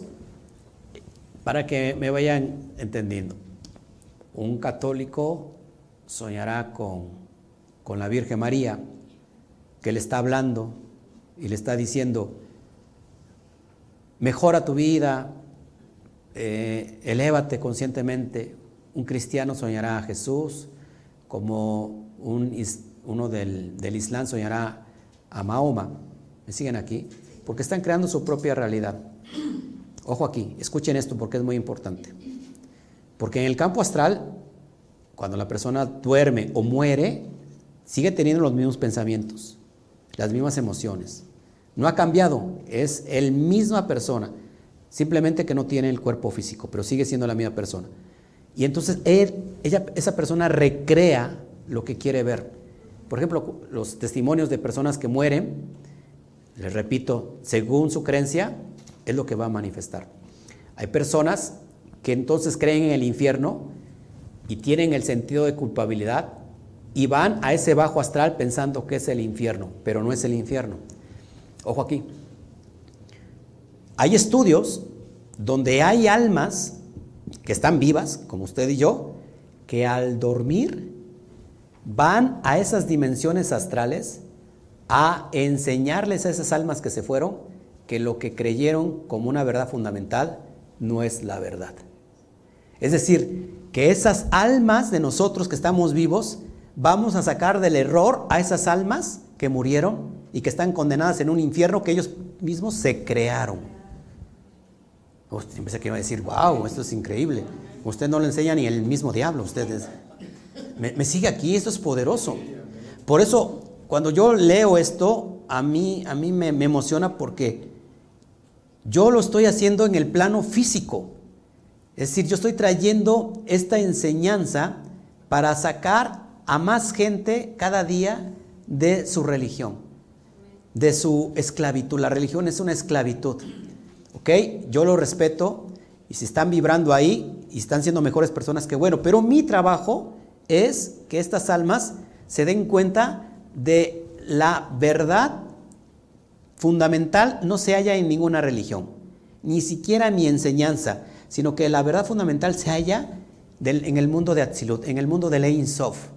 para que me vayan entendiendo. Un católico soñará con, con la Virgen María, que le está hablando y le está diciendo, mejora tu vida, eh, elévate conscientemente. Un cristiano soñará a Jesús, como un, uno del, del Islam soñará a Mahoma. ¿Me siguen aquí? Porque están creando su propia realidad. Ojo aquí, escuchen esto porque es muy importante. Porque en el campo astral, cuando la persona duerme o muere, sigue teniendo los mismos pensamientos, las mismas emociones. No ha cambiado, es el misma persona, simplemente que no tiene el cuerpo físico, pero sigue siendo la misma persona. Y entonces ella, esa persona recrea lo que quiere ver. Por ejemplo, los testimonios de personas que mueren, les repito, según su creencia, es lo que va a manifestar. Hay personas que entonces creen en el infierno y tienen el sentido de culpabilidad y van a ese bajo astral pensando que es el infierno, pero no es el infierno. Ojo aquí. Hay estudios donde hay almas que están vivas, como usted y yo, que al dormir van a esas dimensiones astrales a enseñarles a esas almas que se fueron que lo que creyeron como una verdad fundamental no es la verdad. Es decir, que esas almas de nosotros que estamos vivos, vamos a sacar del error a esas almas que murieron y que están condenadas en un infierno que ellos mismos se crearon. Usted pensé que iba a decir, wow, esto es increíble. Usted no le enseña ni el mismo diablo. Ustedes. Me, sigue aquí, esto es poderoso. Por eso, cuando yo leo esto, a mí, a mí me emociona porque yo lo estoy haciendo en el plano físico. Es decir, yo estoy trayendo esta enseñanza para sacar a más gente cada día de su religión de su esclavitud. La religión es una esclavitud. ¿Ok? Yo lo respeto y si están vibrando ahí y están siendo mejores personas que bueno, pero mi trabajo es que estas almas se den cuenta de la verdad fundamental no se halla en ninguna religión, ni siquiera mi enseñanza, sino que la verdad fundamental se halla en el mundo de Atzilut, en el mundo de Ein Sof,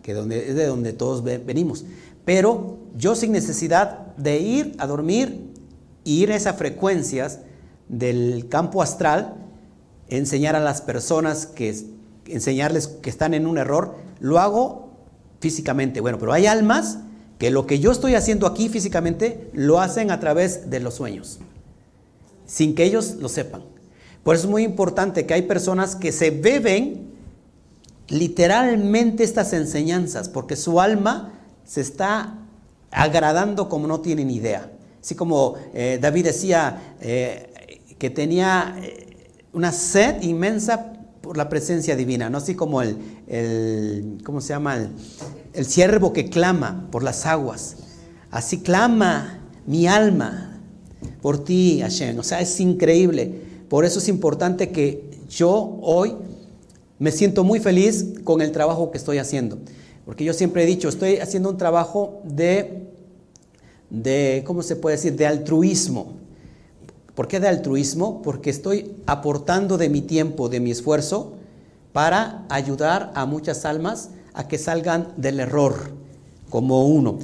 que es de donde todos venimos. Pero yo sin necesidad de ir a dormir y ir a esas frecuencias del campo astral, enseñar a las personas que enseñarles que están en un error, lo hago físicamente. Bueno, pero hay almas que lo que yo estoy haciendo aquí físicamente lo hacen a través de los sueños, sin que ellos lo sepan. Por eso es muy importante que hay personas que se beben literalmente estas enseñanzas, porque su alma se está agradando como no tienen idea. Así como eh, David decía eh, que tenía eh, una sed inmensa por la presencia divina, ¿no? Así como el, ¿cómo se llama? El, el siervo que clama por las aguas. Así clama mi alma por ti, Hashem. O sea, es increíble. Por eso es importante que yo hoy me siento muy feliz con el trabajo que estoy haciendo. Porque yo siempre he dicho, estoy haciendo un trabajo de, de, ¿cómo se puede decir?, de altruismo. ¿Por qué de altruismo? Porque estoy aportando de mi tiempo, de mi esfuerzo, para ayudar a muchas almas a que salgan del error, como uno.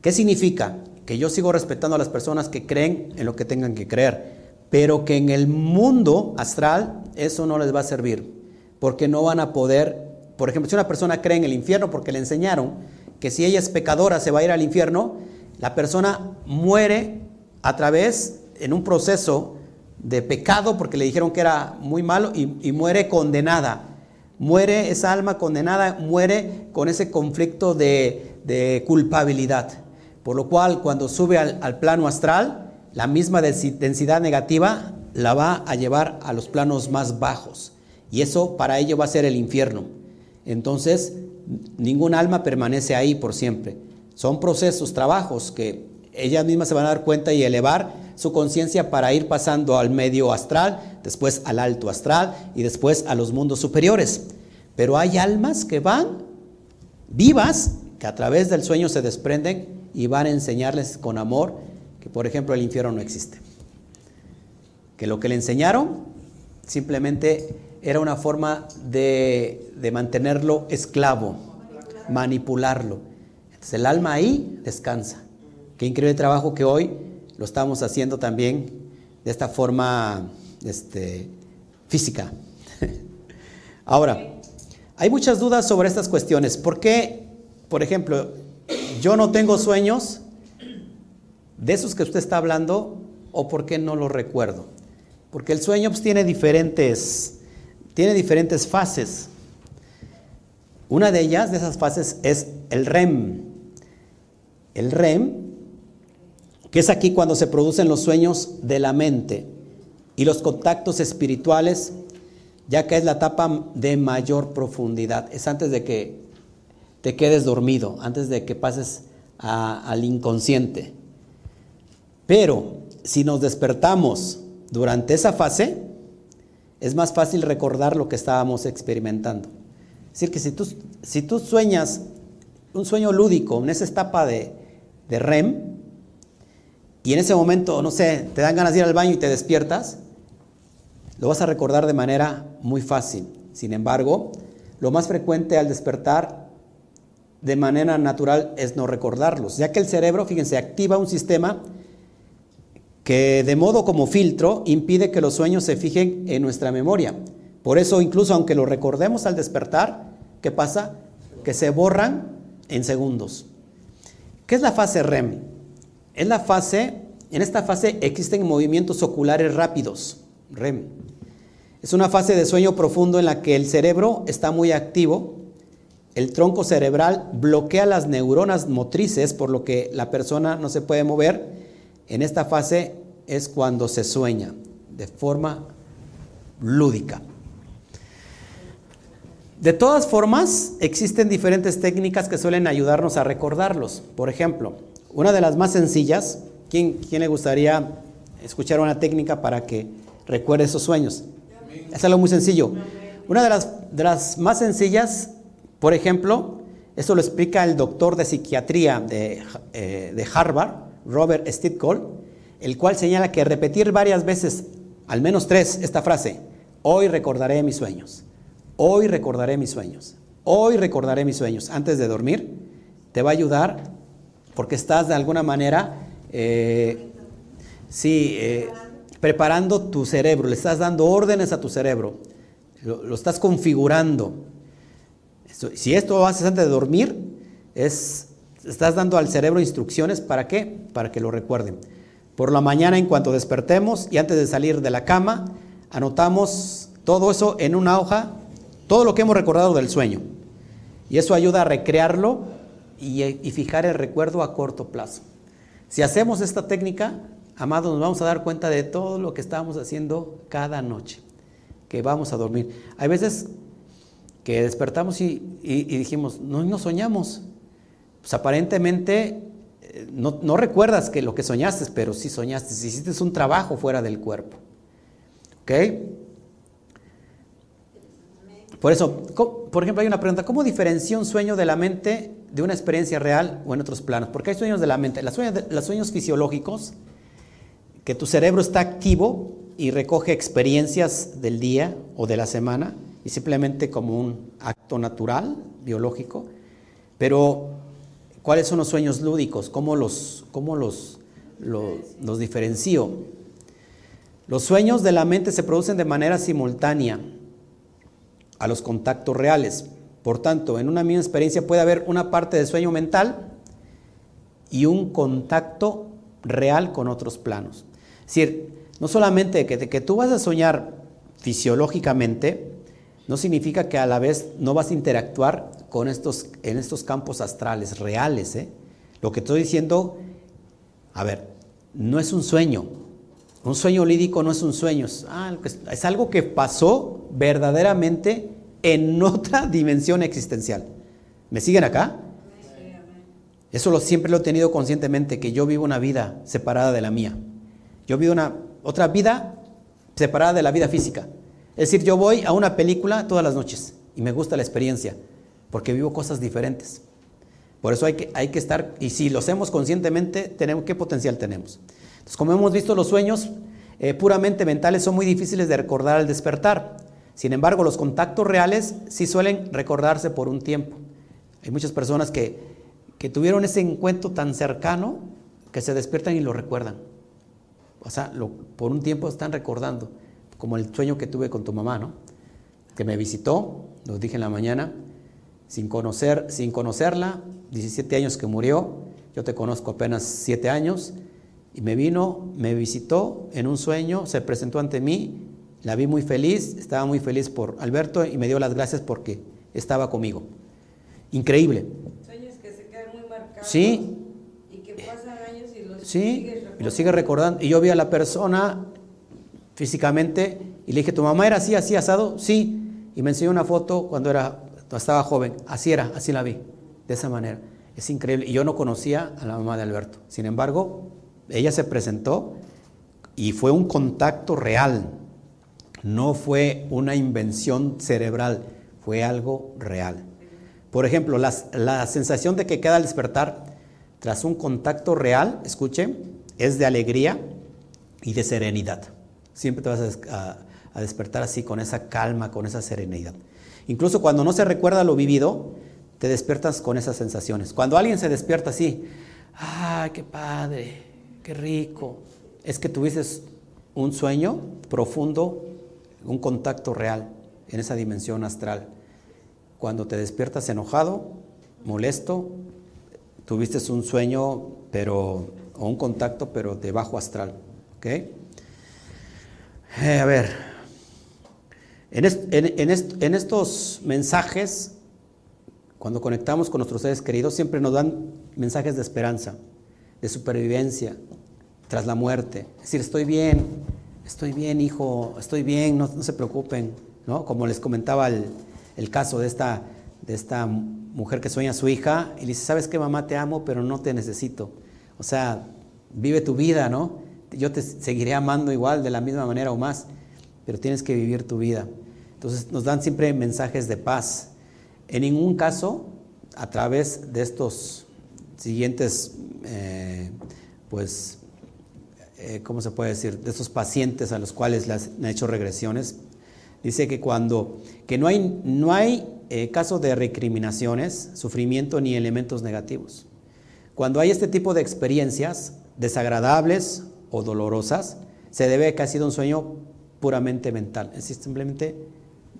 ¿Qué significa? Que yo sigo respetando a las personas que creen en lo que tengan que creer, pero que en el mundo astral eso no les va a servir, porque no van a poder por ejemplo, si una persona cree en el infierno porque le enseñaron que si ella es pecadora se va a ir al infierno, la persona muere a través, en un proceso de pecado porque le dijeron que era muy malo y, muere condenada. Muere esa alma condenada, muere con ese conflicto de, culpabilidad. Por lo cual, cuando sube al, al plano astral, la misma densidad negativa la va a llevar a los planos más bajos. Y eso para ello va a ser el infierno entonces ningún alma permanece ahí por siempre. Son procesos, trabajos que ellas mismas se van a dar cuenta y elevar su conciencia para ir pasando al medio astral, después al alto astral y después a los mundos superiores. Pero hay almas que van vivas, que a través del sueño se desprenden y van a enseñarles con amor que, por ejemplo, el infierno no existe. Que lo que le enseñaron simplemente era una forma de, de mantenerlo esclavo, manipularlo. Entonces el alma ahí descansa. Qué increíble trabajo que hoy lo estamos haciendo también de esta forma este, física. *laughs* Ahora, hay muchas dudas sobre estas cuestiones. ¿Por qué, por ejemplo, yo no tengo sueños de esos que usted está hablando o por qué no los recuerdo? Porque el sueño pues, tiene, diferentes, tiene diferentes fases. Una de ellas, de esas fases, es el REM. El REM, que es aquí cuando se producen los sueños de la mente y los contactos espirituales, ya que es la etapa de mayor profundidad. Es antes de que te quedes dormido, antes de que pases al inconsciente. Pero si nos despertamos durante esa fase, es más fácil recordar lo que estábamos experimentando. Es decir, que si tú, sueñas un sueño lúdico en esa etapa de REM, y en ese momento, no sé, te dan ganas de ir al baño y te despiertas, lo vas a recordar de manera muy fácil. Sin embargo, lo más frecuente al despertar de manera natural es no recordarlos, ya que el cerebro, fíjense, activa un sistema que de modo como filtro impide que los sueños se fijen en nuestra memoria. Por eso, incluso aunque lo recordemos al despertar, ¿qué pasa? Que se borran en segundos. ¿Qué es la fase REM? Es la fase, en esta fase existen movimientos oculares rápidos, REM. Es una fase de sueño profundo en la que el cerebro está muy activo, el tronco cerebral bloquea las neuronas motrices, por lo que la persona no se puede mover en esta fase es cuando se sueña de forma lúdica. De todas formas, existen diferentes técnicas que suelen ayudarnos a recordarlos. Por ejemplo, una de las más sencillas, ¿quién, le gustaría escuchar una técnica para que recuerde esos sueños? Es algo muy sencillo. Una de las, de las más sencillas, por ejemplo, esto lo explica el doctor de psiquiatría de, eh, de Harvard, Robert Cole, el cual señala que repetir varias veces, al menos tres, esta frase, hoy recordaré mis sueños, hoy recordaré mis sueños, hoy recordaré mis sueños, antes de dormir, te va a ayudar porque estás de alguna manera, eh, sí, eh, preparando tu cerebro, le estás dando órdenes a tu cerebro, lo, estás configurando. Si esto lo haces antes de dormir, es estás dando al cerebro instrucciones para qué? Para que lo recuerden. Por la mañana en cuanto despertemos y antes de salir de la cama, anotamos todo eso en una hoja, todo lo que hemos recordado del sueño. Y eso ayuda a recrearlo y, y fijar el recuerdo a corto plazo. Si hacemos esta técnica, amados, nos vamos a dar cuenta de todo lo que estamos haciendo cada noche, que vamos a dormir. Hay veces que despertamos y, dijimos, no, no soñamos, pues aparentemente eh, no, recuerdas que lo que soñaste, pero sí soñaste, hiciste un trabajo fuera del cuerpo. ¿Ok? Por eso, por ejemplo, hay una pregunta, ¿cómo diferencia un sueño de la mente de una experiencia real o en otros planos? Porque hay sueños de la mente, los sueños, los sueños fisiológicos, que tu cerebro está activo y recoge experiencias del día o de la semana, y simplemente como un acto natural, biológico, pero ¿Cuáles son los sueños lúdicos? ¿Cómo los, cómo los, los, diferencio? Los sueños de la mente se producen de manera simultánea a los contactos reales. Por tanto, en una misma experiencia puede haber una parte de sueño mental y un contacto real con otros planos. Es decir, no solamente que, tú vas a soñar fisiológicamente, no significa que a la vez no vas a interactuar con estos, en estos campos astrales reales. ¿eh? Lo que estoy diciendo, a ver, no es un sueño. Un sueño lídico no es un sueño, es, es algo que pasó verdaderamente en otra dimensión existencial. ¿Me siguen acá? Eso lo, siempre lo he tenido conscientemente, que yo vivo una vida separada de la mía. Yo vivo una otra vida separada de la vida física. Es decir, yo voy a una película todas las noches y me gusta la experiencia, porque vivo cosas diferentes. Por eso hay que, hay que estar, y si lo hacemos conscientemente, tenemos, ¿qué potencial tenemos? Entonces, como hemos visto, los sueños eh, puramente mentales son muy difíciles de recordar al despertar. Sin embargo, los contactos reales sí suelen recordarse por un tiempo. Hay muchas personas que, que tuvieron ese encuentro tan cercano que se despiertan y lo recuerdan. O sea, por un tiempo están recordando, como el sueño que tuve con tu mamá, ¿no? Que me visitó, lo dije en la mañana, sin, conocer, sin conocerla, 17 años que murió, yo te conozco apenas 7 años, y me vino, me visitó en un sueño, se presentó ante mí, la vi muy feliz, estaba muy feliz por Alberto y me dio las gracias porque estaba conmigo. Increíble. Sueños que se quedan muy marcados. Sí. Y que pasan años y los sí, y lo sigue recordando. Y yo vi a la persona físicamente y le dije, ¿tu mamá era así, así asado? Sí. Y me enseñó una foto cuando era, estaba joven. Así era, así la vi, de esa manera. Es increíble. Y yo no conocía a la mamá de Alberto. Sin embargo, ella se presentó y fue un contacto real. No fue una invención cerebral, fue algo real. Por ejemplo, la sensación de que queda al despertar tras un contacto real, escuche, es de alegría y de serenidad. Siempre te vas a, a despertar así, con esa calma, con esa serenidad. Incluso cuando no se recuerda lo vivido, te despiertas con esas sensaciones. Cuando alguien se despierta así, ¡ay, qué padre! ¡Qué rico! Es que tuviste un sueño profundo, un contacto real en esa dimensión astral. Cuando te despiertas enojado, molesto, tuviste un sueño, pero, o un contacto, pero de bajo astral. ¿Ok? Eh, a ver, en, en, estos mensajes, cuando conectamos con nuestros seres queridos, siempre nos dan mensajes de esperanza, de supervivencia tras la muerte. Es decir, estoy bien, estoy bien, hijo, estoy bien, no, se preocupen. ¿no? Como les comentaba el, caso de esta, de esta mujer que sueña a su hija y le dice, sabes que mamá te amo, pero no te necesito. O sea, vive tu vida, ¿no? Yo te seguiré amando igual, de la misma manera o más, pero tienes que vivir tu vida. Entonces nos dan siempre mensajes de paz. En ningún caso, a través de estos siguientes, eh, pues, eh, ¿cómo se puede decir? De estos pacientes a los cuales les han hecho regresiones, dice que cuando, que no hay, no hay eh, caso de recriminaciones, sufrimiento ni elementos negativos. Cuando hay este tipo de experiencias desagradables o dolorosas, se debe a que ha sido un sueño puramente mental, es simplemente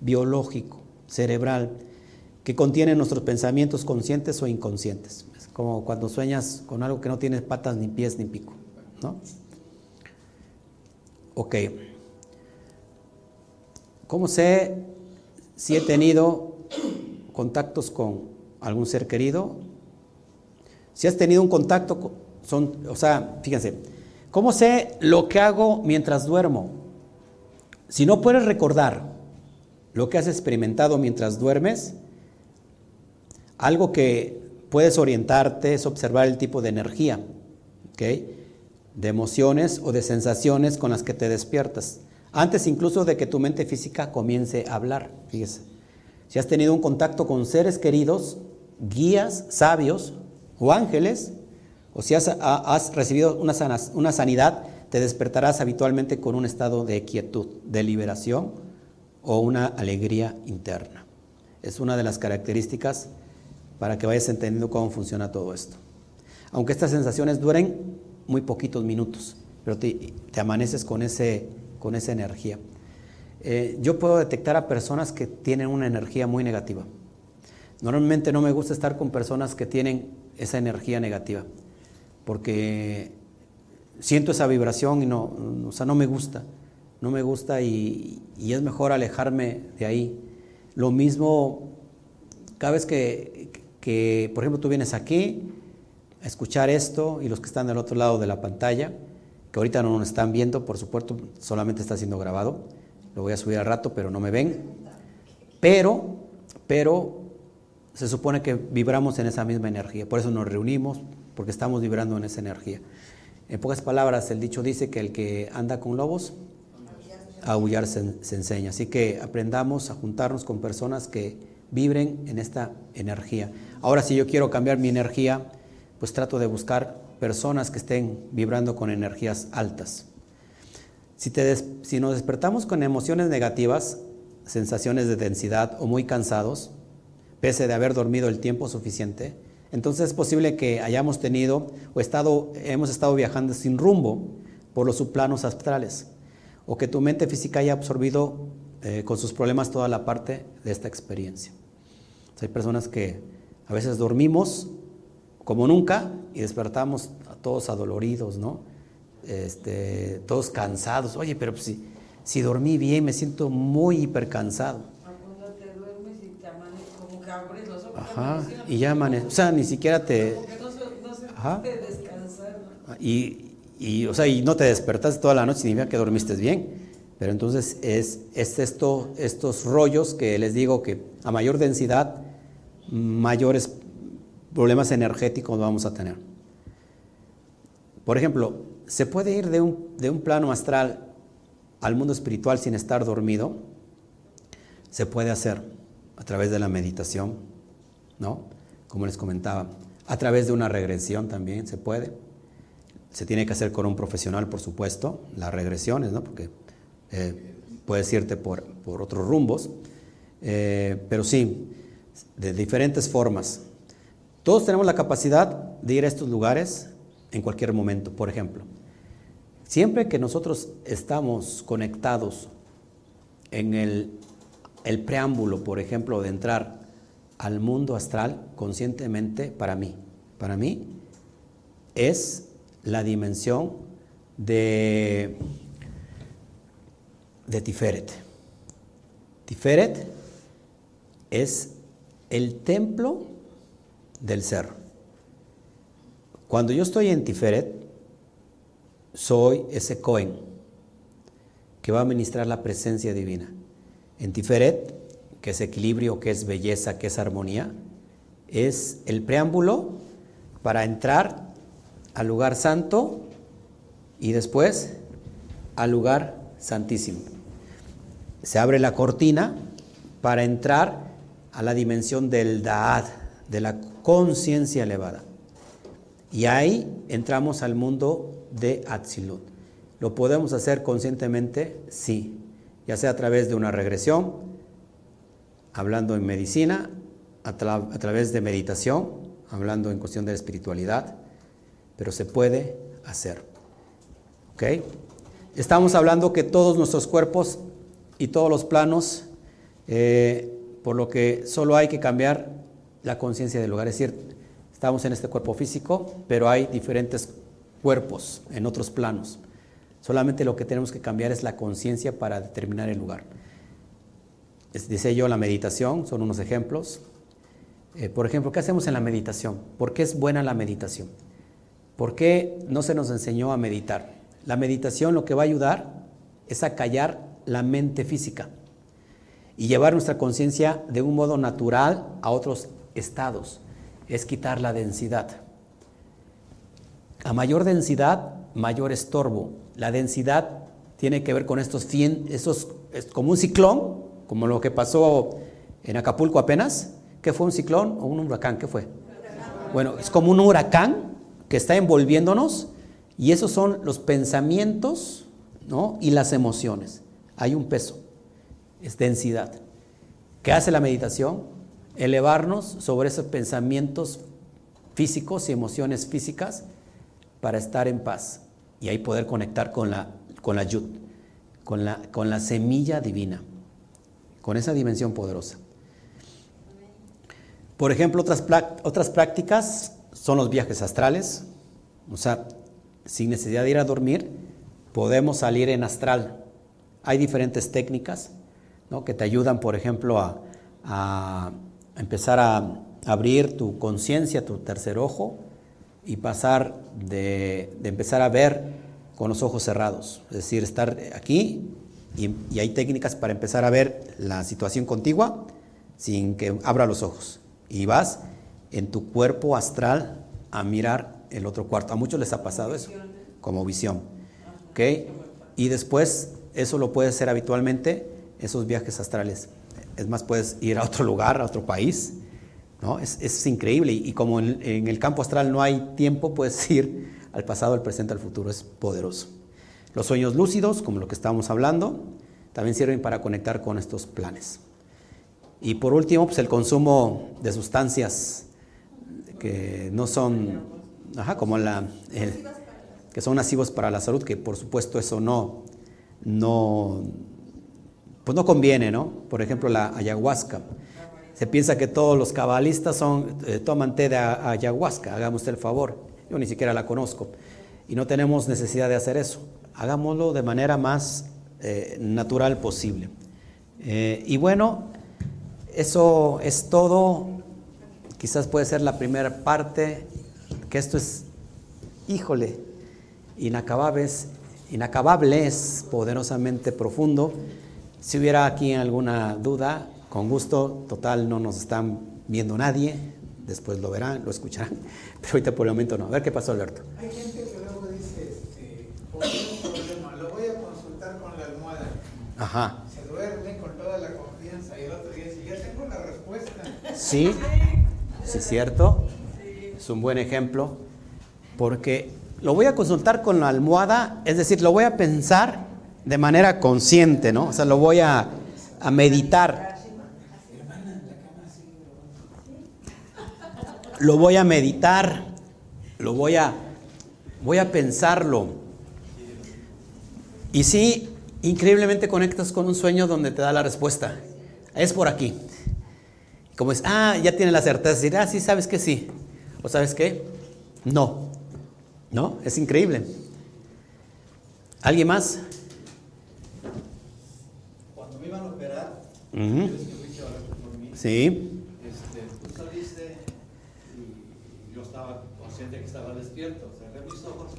biológico, cerebral, que contiene nuestros pensamientos conscientes o inconscientes. Es como cuando sueñas con algo que no tiene patas, ni pies, ni pico. ¿no? Ok. ¿Cómo sé si he tenido contactos con algún ser querido? Si has tenido un contacto, son, o sea, fíjense, ¿cómo sé lo que hago mientras duermo? Si no puedes recordar lo que has experimentado mientras duermes, algo que puedes orientarte es observar el tipo de energía, ¿ok? De emociones o de sensaciones con las que te despiertas antes incluso de que tu mente física comience a hablar. Fíjese, si has tenido un contacto con seres queridos, guías, sabios o ángeles, o si has, recibido una, una sanidad, te despertarás habitualmente con un estado de quietud, de liberación o una alegría interna. Es una de las características para que vayas entendiendo cómo funciona todo esto. Aunque estas sensaciones duren muy poquitos minutos, pero te, amaneces con ese con esa energía. Eh, yo puedo detectar a personas que tienen una energía muy negativa. Normalmente no me gusta estar con personas que tienen esa energía negativa, porque siento esa vibración y no, o sea, no me gusta, no me gusta y, es mejor alejarme de ahí. Lo mismo, cada vez que, por ejemplo, tú vienes aquí a escuchar esto y los que están del otro lado de la pantalla, que ahorita no nos están viendo, por supuesto, solamente está siendo grabado. Lo voy a subir al rato, pero no me ven. Pero, pero se supone que vibramos en esa misma energía. Por eso nos reunimos, porque estamos vibrando en esa energía. En pocas palabras, el dicho dice que el que anda con lobos, aullar se, se enseña. Así que aprendamos a juntarnos con personas que vibren en esta energía. Ahora, si yo quiero cambiar mi energía, pues trato de buscar personas que estén vibrando con energías altas. Si, te si nos despertamos con emociones negativas, sensaciones de densidad o muy cansados, pese de haber dormido el tiempo suficiente, entonces es posible que hayamos tenido o estado, hemos estado viajando sin rumbo por los subplanos astrales, o que tu mente física haya absorbido eh, con sus problemas toda la parte de esta experiencia. hay personas que a veces dormimos como nunca y despertamos todos adoloridos, ¿no? Este, todos cansados. Oye, pero si, si dormí bien, me siento muy hipercansado. Ajá, y ya amanece. O sea, ni siquiera te. No se, no se Ajá. descansar. Y, y, o sea, y no te despertaste toda la noche, significa que dormiste bien. Pero entonces es, es esto, estos rollos que les digo que a mayor densidad, mayores problemas energéticos vamos a tener. Por ejemplo, ¿se puede ir de un, de un plano astral al mundo espiritual sin estar dormido? Se puede hacer a través de la meditación, ¿no? Como les comentaba, a través de una regresión también se puede. Se tiene que hacer con un profesional, por supuesto, las regresiones, ¿no? Porque eh, puedes irte por, por otros rumbos, eh, pero sí, de diferentes formas. Todos tenemos la capacidad de ir a estos lugares en cualquier momento, por ejemplo. Siempre que nosotros estamos conectados en el, preámbulo, por ejemplo, de entrar al mundo astral conscientemente, para mí, para mí es la dimensión de, de Tiferet. Tiferet es el templo del ser. Cuando yo estoy en Tiferet, soy ese Cohen que va a ministrar la presencia divina. En Tiferet, que es equilibrio, que es belleza, que es armonía, es el preámbulo para entrar al lugar santo y después al lugar santísimo. Se abre la cortina para entrar a la dimensión del Da'at, de la conciencia elevada. Y ahí entramos al mundo de Atzilut. ¿Lo podemos hacer conscientemente? Sí, ya sea a través de una regresión, hablando en medicina, a, tra a través de meditación, hablando en cuestión de espiritualidad, pero se puede hacer. ¿Ok? Estamos hablando que todos nuestros cuerpos y todos los planos, eh, por lo que solo hay que cambiar la conciencia del lugar. Es decir, estamos en este cuerpo físico, pero hay diferentes cuerpos en otros planos. Solamente lo que tenemos que cambiar es la conciencia para determinar el lugar. Dice yo, la meditación, son unos ejemplos. Eh, por ejemplo, ¿qué hacemos en la meditación? ¿Por qué es buena la meditación? ¿Por qué no se nos enseñó a meditar? La meditación lo que va a ayudar es a callar la mente física y llevar nuestra conciencia de un modo natural a otros estados. Es quitar la densidad. A mayor densidad, mayor estorbo. La densidad tiene que ver con estos, cien, estos es como un ciclón, como lo que pasó en Acapulco apenas. ¿Qué fue un ciclón o un huracán? ¿Qué fue? Bueno, es como un huracán que está envolviéndonos y esos son los pensamientos ¿no? y las emociones. Hay un peso, es densidad. ¿Qué hace la meditación? Elevarnos sobre esos pensamientos físicos y emociones físicas para estar en paz y ahí poder conectar con la, con la yud, con la, con la semilla divina, con esa dimensión poderosa. Por ejemplo, otras, otras prácticas son los viajes astrales, o sea, sin necesidad de ir a dormir, podemos salir en astral. Hay diferentes técnicas ¿no? que te ayudan, por ejemplo, a, a empezar a abrir tu conciencia, tu tercer ojo, y pasar de, de, empezar a ver con los ojos cerrados. Es decir, estar aquí y, y, hay técnicas para empezar a ver la situación contigua sin que abra los ojos. Y vas en tu cuerpo astral a mirar el otro cuarto. A muchos les ha pasado eso, como visión. ¿Ok? Y después, eso lo puedes hacer habitualmente, esos viajes astrales. Es más, puedes ir a otro lugar, a otro país. ¿no? Es, es increíble. Y, como en, en, el campo astral no hay tiempo, puedes *laughs* ir al pasado, al presente, al futuro. Es poderoso. Los sueños lúcidos, como lo que estábamos hablando, también sirven para conectar con estos planes. Y por último, pues el consumo de sustancias que no son, ajá, como la, que son nocivos para la salud, que por supuesto eso no, no, pues no conviene, ¿no? Por ejemplo, la ayahuasca. Se piensa que todos los cabalistas son, eh, toman té de ayahuasca, hagamos el favor. Yo ni siquiera la conozco. Y no tenemos necesidad de hacer eso. Hagámoslo de manera más eh, natural posible. Eh, y bueno, eso es todo. Quizás puede ser la primera parte, que esto es, híjole, inacabables, inacabables, poderosamente profundo. Si hubiera aquí alguna duda, con gusto, total, no nos están viendo nadie, después lo verán, lo escucharán, *laughs* pero ahorita por el momento no. A ver qué pasó, Alberto. Hay gente que luego dice, este, por un problema, lo voy a consultar con la almohada. Ajá. Se duerme con toda la confianza y el otro día dice, ya tengo la respuesta. Sí, sí, es cierto. Es un buen ejemplo, porque lo voy a consultar con la almohada, es decir, lo voy a pensar de manera consciente, ¿no? O sea, lo voy a, a meditar. lo voy a meditar, lo voy a, voy a pensarlo. Y sí, increíblemente conectas con un sueño donde te da la respuesta. Es por aquí. Como es, ah, ya tiene la certeza de decir, ah, sí, sabes que sí. ¿O sabes qué? No. ¿No? Es increíble. ¿Alguien más? Cuando me iban a Sí. este, tú saliste y yo estaba consciente que estaba despierto. Cerré mis ojos,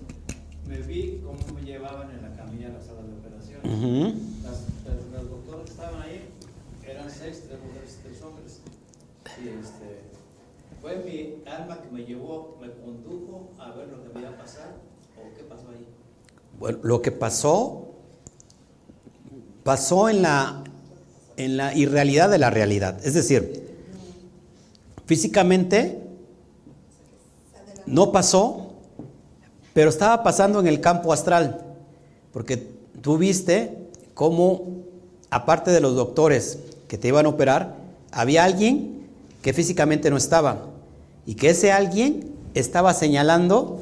me vi cómo me llevaban en la camilla a la sala de operaciones. Ujú. Las, las- las doctoras que estaban ahí eran seis, tres mujeres, tres hombres. Y este, fue mi alma que me llevó, me condujo a ver lo que me iba a pasar o qué pasó ahí. Bueno, lo que pasó, pasó en la, en la irrealidad de la realidad. Es decir, físicamente no pasó, pero estaba pasando en el campo astral. Porque tú viste cómo, aparte de los doctores que te iban a operar, había alguien que físicamente no estaba. Y que ese alguien estaba señalando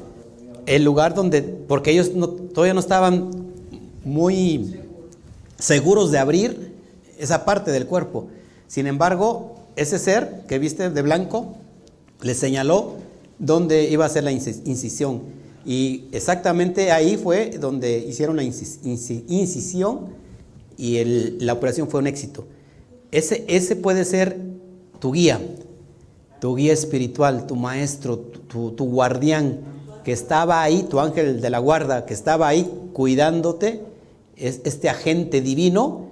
el lugar donde, porque ellos no- todavía no estaban muy seguros de abrir esa parte del cuerpo. Sin embargo, ese ser que viste de blanco le señaló dónde iba a ser la incis- incisión. Y exactamente ahí fue donde hicieron la incis- inci- incisión y la operación fue un éxito. Ese, ese puede ser tu guía, tu guía espiritual, tu maestro, tu- tu guardián, que estaba ahí, tu ángel de la guarda, que estaba ahí cuidándote, es este agente divino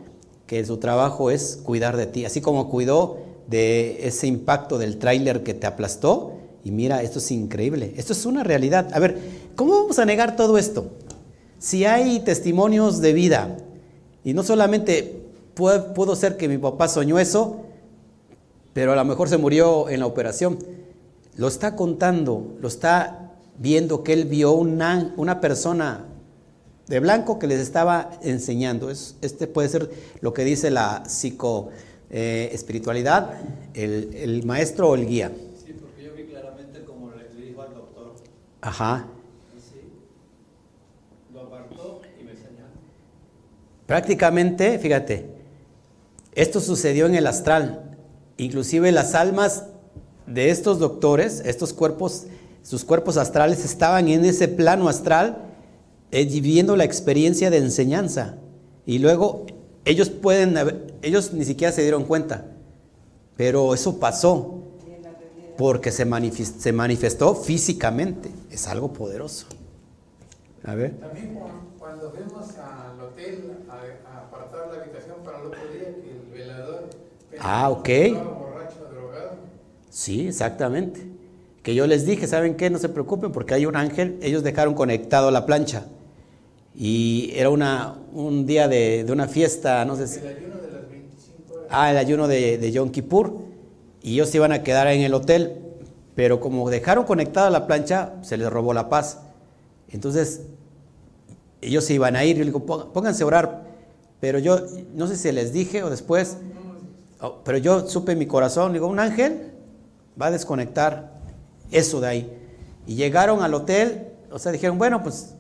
que su trabajo es cuidar de ti, así como cuidó de ese impacto del tráiler que te aplastó. Y mira, esto es increíble, esto es una realidad. A ver, ¿cómo vamos a negar todo esto? Si hay testimonios de vida, y no solamente pudo ser que mi papá soñó eso, pero a lo mejor se murió en la operación. Lo está contando, lo está viendo que él vio una, una persona de blanco que les estaba enseñando. Es- este puede ser lo que dice la psico eh, espiritualidad, el, el maestro o el guía. Sí, porque yo vi claramente como le, le dijo al doctor, Ajá. así, lo apartó y me señaló. Prácticamente, fíjate, esto sucedió en el astral. Inclusive las almas de estos doctores, estos cuerpos, sus cuerpos astrales estaban en ese plano astral eh, viviendo la experiencia de enseñanza. Y luego ellos pueden, ellos ni siquiera se dieron cuenta, pero eso pasó porque se, manifis- se manifestó físicamente. Es algo poderoso. A ver. También cu- cuando fuimos al hotel a, a apartar la habitación para el otro día, que el velador Ah, ok. borracho, drogado. Sí, exactamente. Que yo les dije, ¿saben qué? No se preocupen porque hay un ángel. Ellos dejaron conectado la plancha. Y era una, un día de, de una fiesta, no sé si... El ayuno de las 25 horas. Ah, el ayuno de, de Yom Kippur. Y ellos se iban a quedar en el hotel. Pero como dejaron conectada la plancha, se les robó la paz. Entonces, ellos se iban a ir. Yo le digo, "Ponga- pónganse a orar. Pero yo, no sé si les dije o después, oh, pero yo supe en mi corazón, digo, un ángel va a desconectar eso de ahí. Y llegaron al hotel, o sea, dijeron, bueno, pues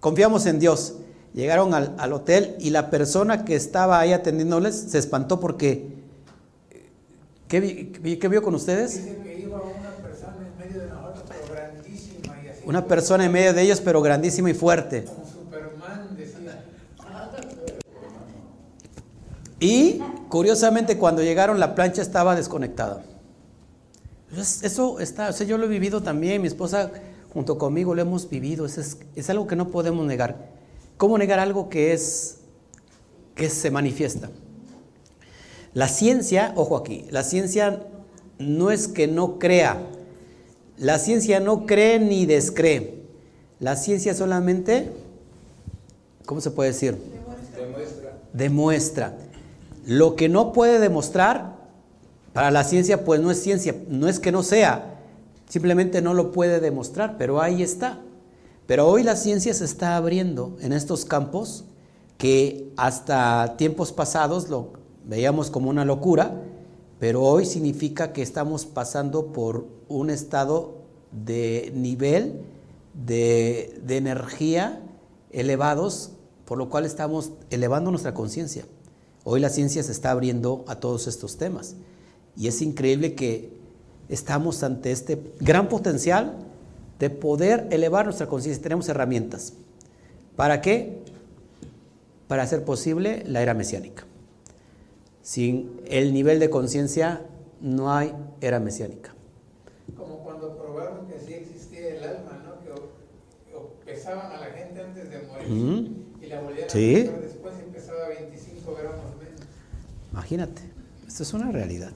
confiamos en Dios. Llegaron al, al hotel y la persona que estaba ahí atendiéndoles se espantó porque, ¿qué, qué vio con ustedes? Dice que iba una persona en medio de nosotros, pero grandísima y así. Una persona en medio de ellos, pero grandísima y fuerte. Como Superman, decía. Y curiosamente cuando llegaron la plancha estaba desconectada. Entonces, Eso está, o sea, yo lo he vivido también, mi esposa junto conmigo lo hemos vivido, es, es algo que no podemos negar. ¿Cómo negar algo que es que se manifiesta? La ciencia, ojo aquí, la ciencia no es que no crea. La ciencia no cree ni descree. La ciencia solamente, ¿cómo se puede decir? Demuestra. demuestra. Lo que no puede demostrar, para la ciencia, pues no es ciencia, no es que no sea, simplemente no lo puede demostrar, pero ahí está. Pero hoy la ciencia se está abriendo en estos campos que hasta tiempos pasados lo veíamos como una locura, pero hoy significa que estamos pasando por un estado de nivel de, energía elevados, por lo cual estamos elevando nuestra conciencia. Hoy la ciencia se está abriendo a todos estos temas y es increíble que estamos ante este gran potencial de poder elevar nuestra conciencia. Tenemos herramientas. ¿Para qué? Para hacer posible la era mesiánica. Sin el nivel de conciencia no hay era mesiánica. Como cuando probaron que sí existía el alma, ¿no? Que o- o pesaban a la gente antes de morir Ujú. y la volvían Sí. a pesar después y pesaba 25 gramos menos. Imagínate, esto es una realidad.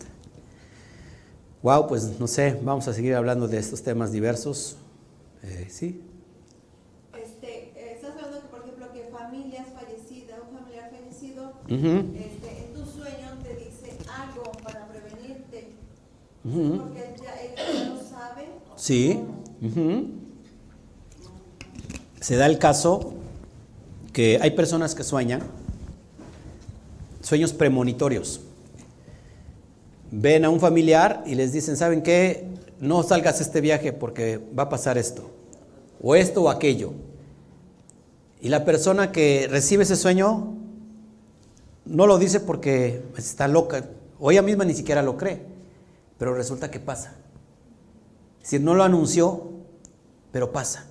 Wow, pues no sé, vamos a seguir hablando de estos temas diversos. Eh, sí, Este, estás hablando que, por ejemplo, que familias fallecidas, un familiar fallecido, este, en tu sueño te dice algo para prevenirte, Ujú. porque ya ellos ya lo saben. ¿o Sí. Se da el caso que hay personas que sueñan sueños premonitorios. Ven a un familiar y les dicen, ¿saben qué? No salgas este viaje porque va a pasar esto, o esto o aquello. Y la persona que recibe ese sueño no lo dice porque está loca, o ella misma ni siquiera lo cree, pero resulta que pasa. Decir, no lo anunció, pero pasa.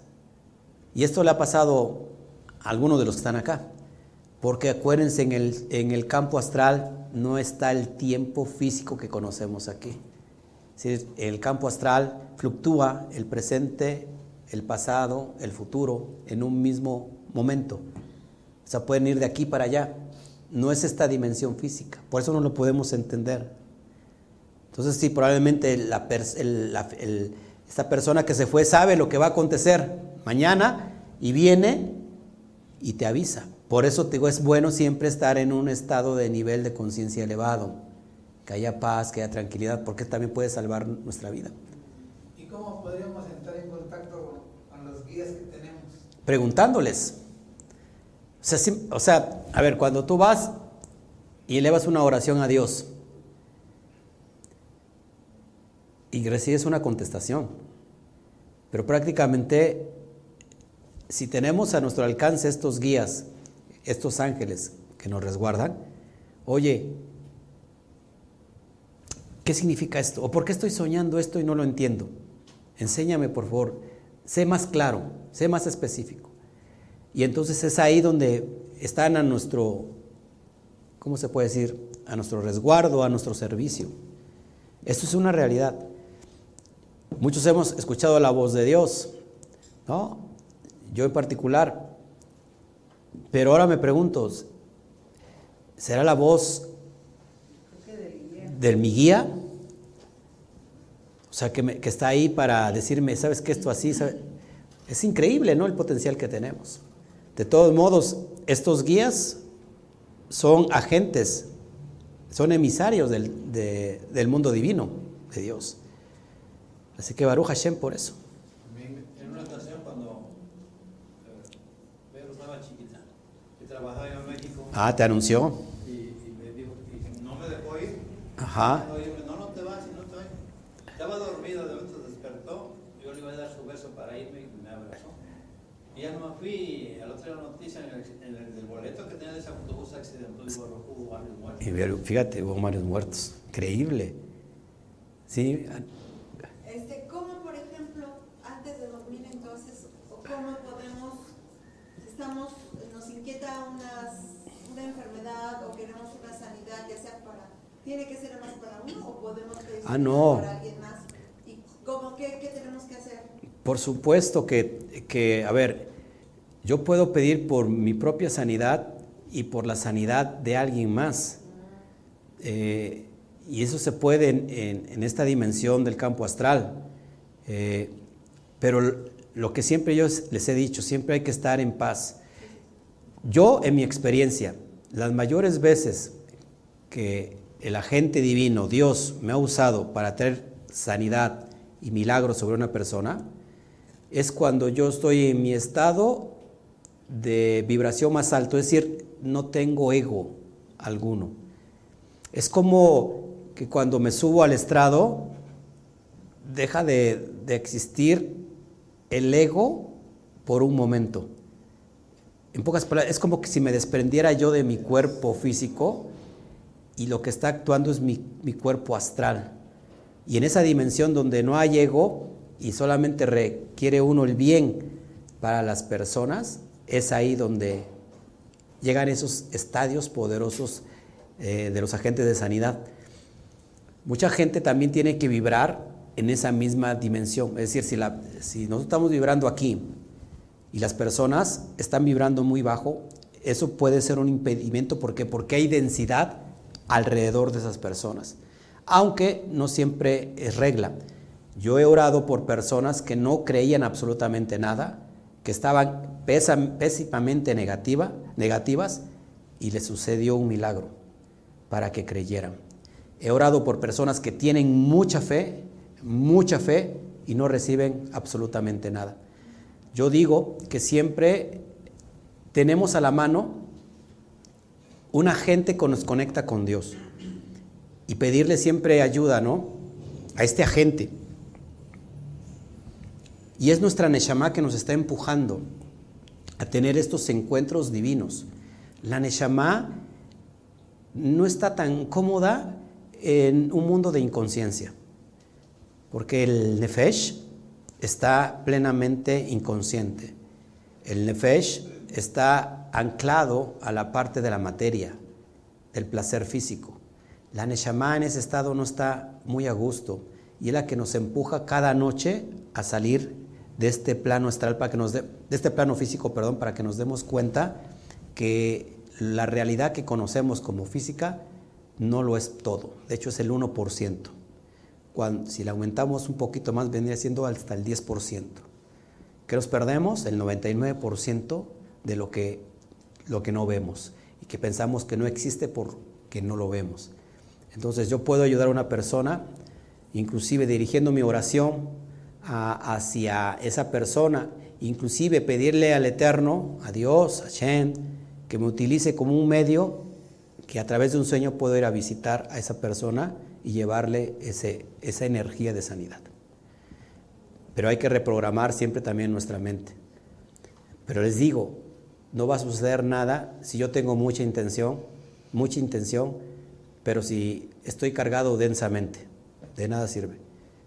Y esto le ha pasado a algunos de los que están acá. Porque acuérdense, en el, en el campo astral no está el tiempo físico que conocemos aquí. Es el campo astral fluctúa el presente, el pasado, el futuro en un mismo momento. O sea, pueden ir de aquí para allá. No es esta dimensión física. Por eso no lo podemos entender. Entonces sí, probablemente la pers- el- la- el- esta persona que se fue sabe lo que va a acontecer mañana y viene y te avisa. Por eso te digo, es bueno siempre estar en un estado de nivel de conciencia elevado, que haya paz, que haya tranquilidad, porque también puede salvar nuestra vida. ¿Y cómo podríamos entrar en contacto con, los guías que tenemos? Preguntándoles. O sea, o sea, a ver, cuando tú vas y elevas una oración a Dios y recibes una contestación, pero prácticamente si tenemos a nuestro alcance estos guías, estos ángeles que nos resguardan, oye, ¿qué significa esto? ¿O por qué estoy soñando esto y no lo entiendo? Enséñame, por favor. Sé más claro, sé más específico. Y entonces es ahí donde están a nuestro, ¿cómo se puede decir? A nuestro resguardo, a nuestro servicio. Esto es una realidad. Muchos hemos escuchado la voz de Dios, ¿no? Yo en particular. Pero ahora me pregunto, ¿será la voz que del mi guía? O sea, que, que está ahí para decirme, ¿sabes qué esto así? sabe? Es increíble, ¿no? El potencial que tenemos. De todos modos, estos guías son agentes, son emisarios del, de- del mundo divino de Dios. Así que Baruch Hashem por eso. En una ocasión cuando eh, estaba chiquita. Y trabajaba yo en México. Ah, te anunció. Y, y me dijo, y no me dejó ir. Ajá. No, no, no te vas, no te vas. Estaba dormido, de momento despertó. Yo le iba a dar su beso para irme y me abrazó. Y ya no me fui. Al otro día la noticia en el, en el del boleto que tenía de ese autobús accidentó y hubo, hubo varios muertos. Y fíjate, hubo varios muertos. Increíble. Sí, Este, ¿Cómo, por ejemplo, antes de dormir entonces, o cómo podemos, estamos, nos inquieta una enfermedad o queremos una sanidad, ya sea para, tiene que ser más para uno o podemos pedir Ah, no. para alguien más? ¿Y cómo, qué, qué tenemos que hacer? Por supuesto que, que, a ver, yo puedo pedir por mi propia sanidad y por la sanidad de alguien más. Eh, y eso se puede en, en- en esta dimensión del campo astral. Eh, pero lo que siempre yo les he dicho, siempre hay que estar en paz. Yo, en mi experiencia, las mayores veces que el agente divino, Dios, me ha usado para traer sanidad y milagros sobre una persona, es cuando yo estoy en mi estado de vibración más alto, es decir, no tengo ego alguno. Es como que cuando me subo al estrado, deja de, de existir el ego por un momento. En pocas palabras, es como que si me desprendiera yo de mi cuerpo físico y lo que está actuando es mi, mi cuerpo astral. Y en esa dimensión donde no hay ego y solamente requiere uno el bien para las personas, es ahí donde llegan esos estadios poderosos eh, de los agentes de sanidad. Mucha gente también tiene que vibrar en esa misma dimensión. Es decir, si, la- si nosotros estamos vibrando aquí y las personas están vibrando muy bajo, eso puede ser un impedimento. ¿Por qué? Porque hay densidad alrededor de esas personas. Aunque no siempre es regla. Yo he orado por personas que no creían absolutamente nada, que estaban pésimamente negativa, negativas y les sucedió un milagro para que creyeran. He orado por personas que tienen mucha fe, mucha fe y no reciben absolutamente nada. Yo digo que siempre tenemos a la mano un agente que nos conecta con Dios y pedirle siempre ayuda, ¿no? A este agente. Y es nuestra Neshama que nos está empujando a tener estos encuentros divinos. La Neshama no está tan cómoda en un mundo de inconsciencia, porque el Nefesh está plenamente inconsciente. El Nefesh está anclado a la parte de la materia, del placer físico. La Neshama en ese estado no está muy a gusto y es la que nos empuja cada noche a salir de este plano astral para que nos dé- de este plano físico, perdón, para que nos demos cuenta que la realidad que conocemos como física no lo es todo. De hecho es el 1%. Cuando, si le aumentamos un poquito más vendría siendo hasta el 10%. Que nos perdemos el 99% de lo que, lo que no vemos y que pensamos que no existe porque no lo vemos. Entonces yo puedo ayudar a una persona, inclusive dirigiendo mi oración hacia esa persona, inclusive pedirle al Eterno, a Dios, a Shem, que me utilice como un medio que a través de un sueño puedo ir a visitar a esa persona y llevarle ese, esa energía de sanidad. Pero hay que reprogramar siempre también nuestra mente. Pero les digo, no va a suceder nada si yo tengo mucha intención, mucha intención, pero si estoy cargado densamente, de nada sirve.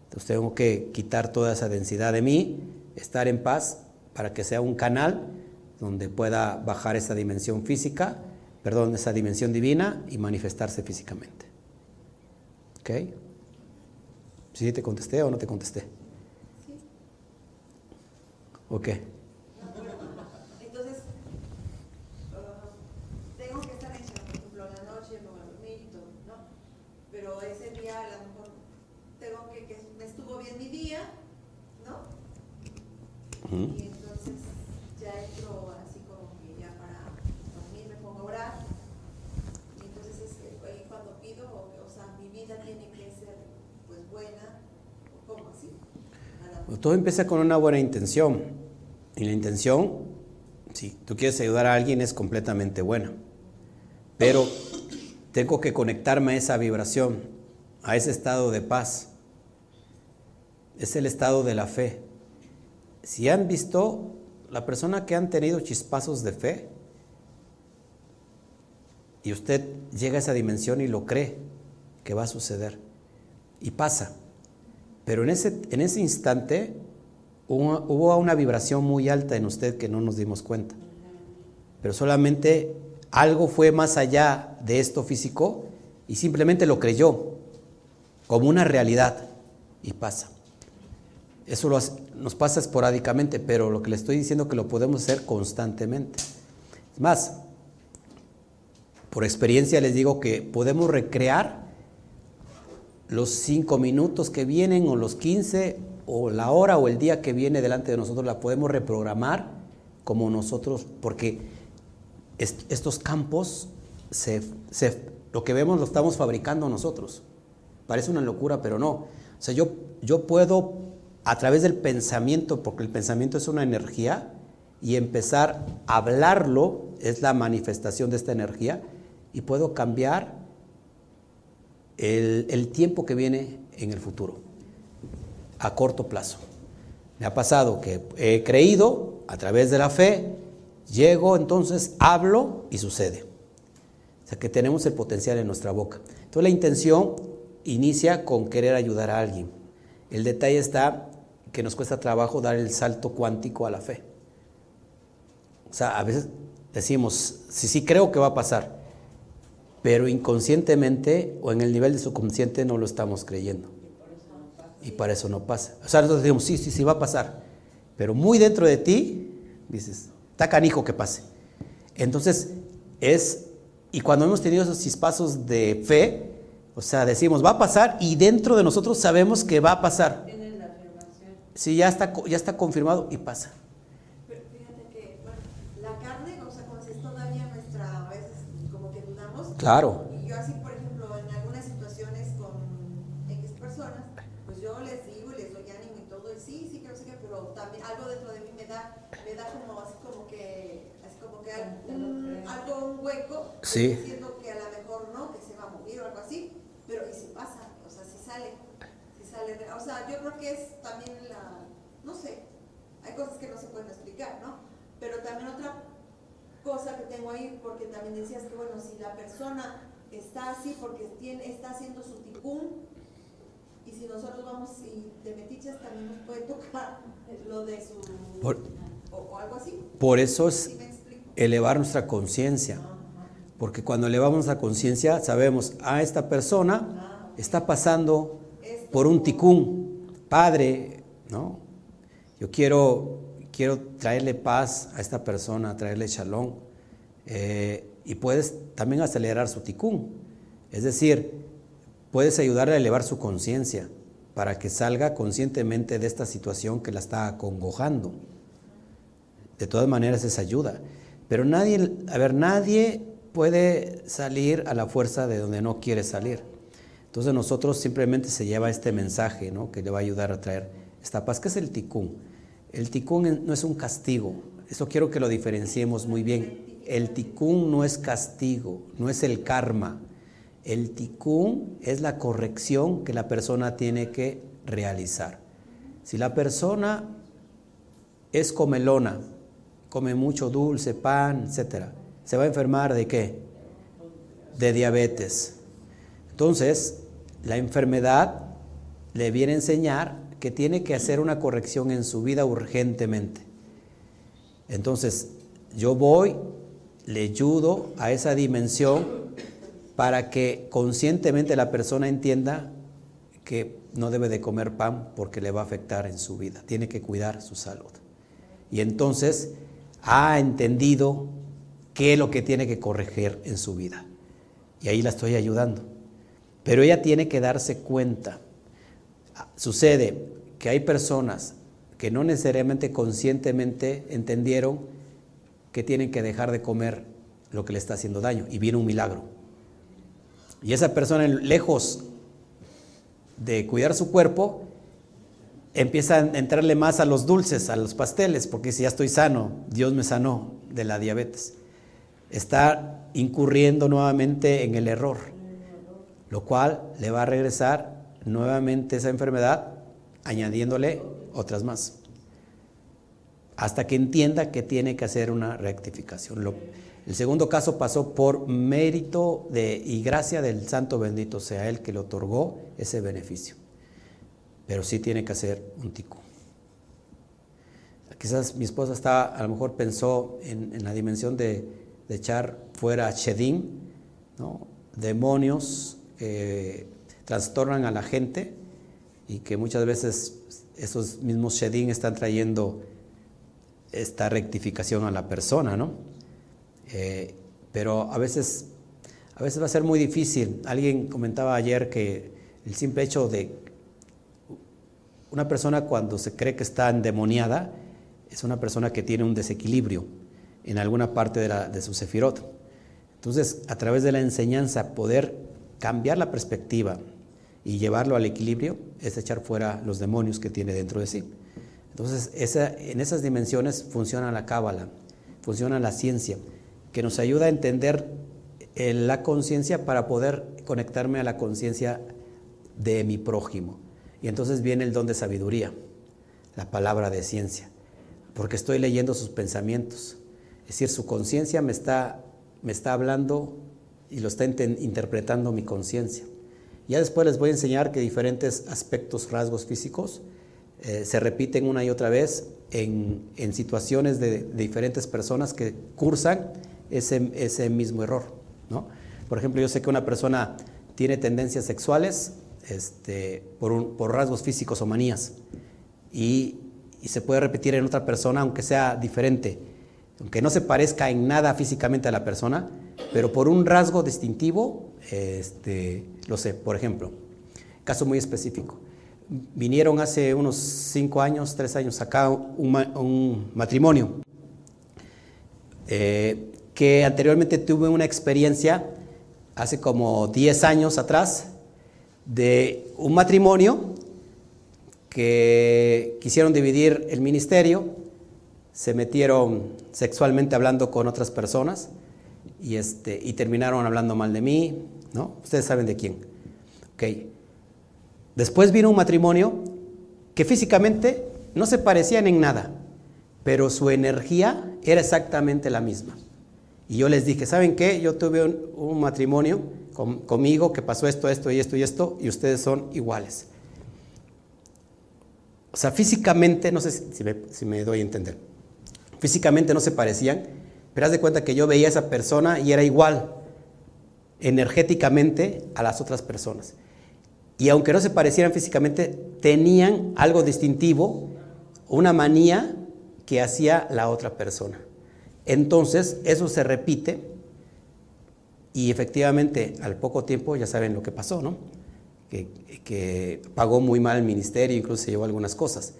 Entonces tengo que quitar toda esa densidad de mí, estar en paz para que sea un canal donde pueda bajar esa dimensión física, perdón, esa dimensión divina y manifestarse físicamente. ¿Ok? ¿Sí te contesté o no te contesté? ¿Sí? ¿O qué? Entonces, ah, tengo que estar en Shem, por ejemplo, en la noche, me voy a dormir y todo, ¿no? Pero ese día a lo mejor tengo que, que me estuvo bien mi día, ¿no? Y entonces ya entro así como que ya para dormir me pongo a orar. Y entonces es que ahí cuando pido, o, o sea, mi vida tiene que ser pues buena, o como así. La- Todo empieza con una buena intención. Y la intención Si tú quieres ayudar a alguien es completamente buena. Pero tengo que conectarme a esa vibración, a ese estado de paz. Es el estado de la fe. Si han visto, la persona que han tenido chispazos de fe, y usted llega a esa dimensión y lo cree que va a suceder, y pasa. Pero en ese, en ese instante hubo, una vibración muy alta en usted que no nos dimos cuenta. Pero solamente algo fue más allá de esto físico y simplemente lo creyó como una realidad y pasa. Eso nos pasa esporádicamente, pero lo que le estoy diciendo que lo podemos hacer constantemente. Es más, por experiencia les digo que podemos recrear los cinco minutos que vienen o los 15 o la hora o el día que viene delante de nosotros, la podemos reprogramar como nosotros, porque est- estos campos, se, se- lo que vemos lo estamos fabricando nosotros. Parece una locura, pero no. O sea, yo, yo puedo, a través del pensamiento, porque el pensamiento es una energía, y empezar a hablarlo es la manifestación de esta energía, y puedo cambiar el, el tiempo que viene en el futuro, a corto plazo. Me ha pasado que he creído a través de la fe, llego, entonces hablo y sucede. O sea que tenemos el potencial en nuestra boca. Entonces la intención inicia con querer ayudar a alguien. El detalle está que nos cuesta trabajo dar el salto cuántico a la fe. O sea, a veces decimos, sí, sí creo que va a pasar, pero inconscientemente o en el nivel de subconsciente no lo estamos creyendo. Y para eso no pasa. O sea, nosotros decimos, sí, sí, sí va a pasar. Pero muy dentro de ti, dices, está canijo que pase. Entonces, es, y cuando hemos tenido esos chispazos de fe, o sea, decimos, va a pasar, y dentro de nosotros sabemos que va a pasar. Tienes la afirmación. Sí, ya está, ya está confirmado y pasa. Pero fíjate que, bueno, la carne, o sea, como si es todavía nuestra, a veces como que dudamos. Claro. Y yo así, por ejemplo, en algunas situaciones con X personas, pues yo les digo y les doy ánimo y todo, y sí, sí, creo que sí, pero también algo dentro de mí me da, me da como así como que, así como que hay un- algo, un hueco, Sí. diciendo que a lo mejor no, que se va a morir o algo así, pero y si pasa, o sea, si sale, si sale, o sea, yo creo que es también la, no sé, hay cosas que no se pueden explicar, ¿no? Pero también otra cosa que tengo ahí, porque también decías que, bueno, si la persona está así porque tiene, está haciendo su ticún, y si nosotros vamos y de metiches también nos puede tocar *laughs* lo de su... Por- o, o algo así. Por eso es elevar nuestra conciencia. Porque cuando elevamos nuestra conciencia, sabemos, a esta persona está pasando por un ticún. Padre, ¿no? Yo quiero, quiero traerle paz a esta persona, traerle shalom. eh, y puedes también acelerar su ticún. Es decir, puedes ayudarle a elevar su conciencia para que salga conscientemente de esta situación que la está acongojando. De todas maneras es ayuda. Pero nadie, a ver, nadie puede salir a la fuerza de donde no quiere salir. Entonces nosotros simplemente se lleva este mensaje, ¿no? Que le va a ayudar a traer esta paz. ¿Qué es el ticún? El ticún no es un castigo. Eso quiero que lo diferenciemos muy bien. El ticún no es castigo, no es el karma. El ticún es la corrección que la persona tiene que realizar. Si la persona es comelona, come mucho dulce, pan, etcétera, se va a enfermar de qué? De diabetes. Entonces, la enfermedad le viene a enseñar que tiene que hacer una corrección en su vida urgentemente. Entonces, yo voy, le ayudo a esa dimensión para que conscientemente la persona entienda que no debe de comer pan porque le va a afectar en su vida, tiene que cuidar su salud. Y entonces ha entendido qué es lo que tiene que corregir en su vida. Y ahí la estoy ayudando. Pero ella tiene que darse cuenta. Sucede que hay personas que no necesariamente conscientemente entendieron que tienen que dejar de comer lo que le está haciendo daño y viene un milagro. Y esa persona, lejos de cuidar su cuerpo, empieza a entrarle más a los dulces, a los pasteles, porque si ya estoy sano, Dios me sanó. de la diabetes. Está incurriendo nuevamente en el error, lo cual le va a regresar nuevamente esa enfermedad añadiéndole otras más. Hasta que entienda que tiene que hacer una rectificación. El segundo caso pasó por mérito de, y gracia del Santo bendito sea Él que le otorgó ese beneficio. Pero sí tiene que hacer un tico. Quizás mi esposa está, a lo mejor pensó en, en la dimensión de, de echar fuera Shedim, demonios que trastornan a la gente y que muchas veces esos mismos Shedim están trayendo esta rectificación a la persona, ¿no? Eh, pero a veces, a veces va a ser muy difícil. Alguien comentaba ayer que el simple hecho de una persona cuando se cree que está endemoniada es una persona que tiene un desequilibrio en alguna parte de, su sefirot. Entonces, a través de la enseñanza, poder cambiar la perspectiva y llevarlo al equilibrio es echar fuera los demonios que tiene dentro de sí. Entonces, en esas dimensiones funciona la cábala, funciona la ciencia, que nos ayuda a entender eh, la conciencia para poder conectarme a la conciencia de mi prójimo. Y entonces viene el don de sabiduría, la palabra de ciencia, porque estoy leyendo sus pensamientos. Es decir, su conciencia me está, me está hablando y lo está interpretando mi conciencia. Ya después les voy a enseñar que diferentes aspectos, rasgos físicos eh, se repiten una y otra vez en, en situaciones de, de diferentes personas que cursan ese, ese mismo error. ¿no? Por ejemplo, yo sé que una persona tiene tendencias sexuales este, por, un- por rasgos físicos o manías y, y se puede repetir en otra persona aunque sea diferente, aunque no se parezca en nada físicamente a la persona, pero por un rasgo distintivo, este, lo sé, por ejemplo, caso muy específico. Vinieron hace unos cinco años, tres años acá un, ma- un matrimonio eh, que anteriormente tuve una experiencia hace como 10 años atrás de un matrimonio que quisieron dividir el ministerio, se metieron sexualmente hablando con otras personas y, este, y terminaron hablando mal de mí, ¿no? Ustedes saben de quién. Ok. Después vino un matrimonio que físicamente no se parecían en nada, pero su energía era exactamente la misma. Y yo les dije, ¿saben qué? Yo tuve un, un matrimonio con- conmigo que pasó esto, esto y esto y esto, y ustedes son iguales. O sea, físicamente, no sé si me doy a entender, físicamente no se parecían, pero haz de cuenta que yo veía a esa persona y era igual energéticamente a las otras personas. Y aunque no se parecieran físicamente, tenían algo distintivo, una manía que hacía la otra persona. Entonces, eso se repite y efectivamente al poco tiempo ya saben lo que pasó, ¿no? Que, que pagó muy mal el ministerio, incluso se llevó algunas cosas.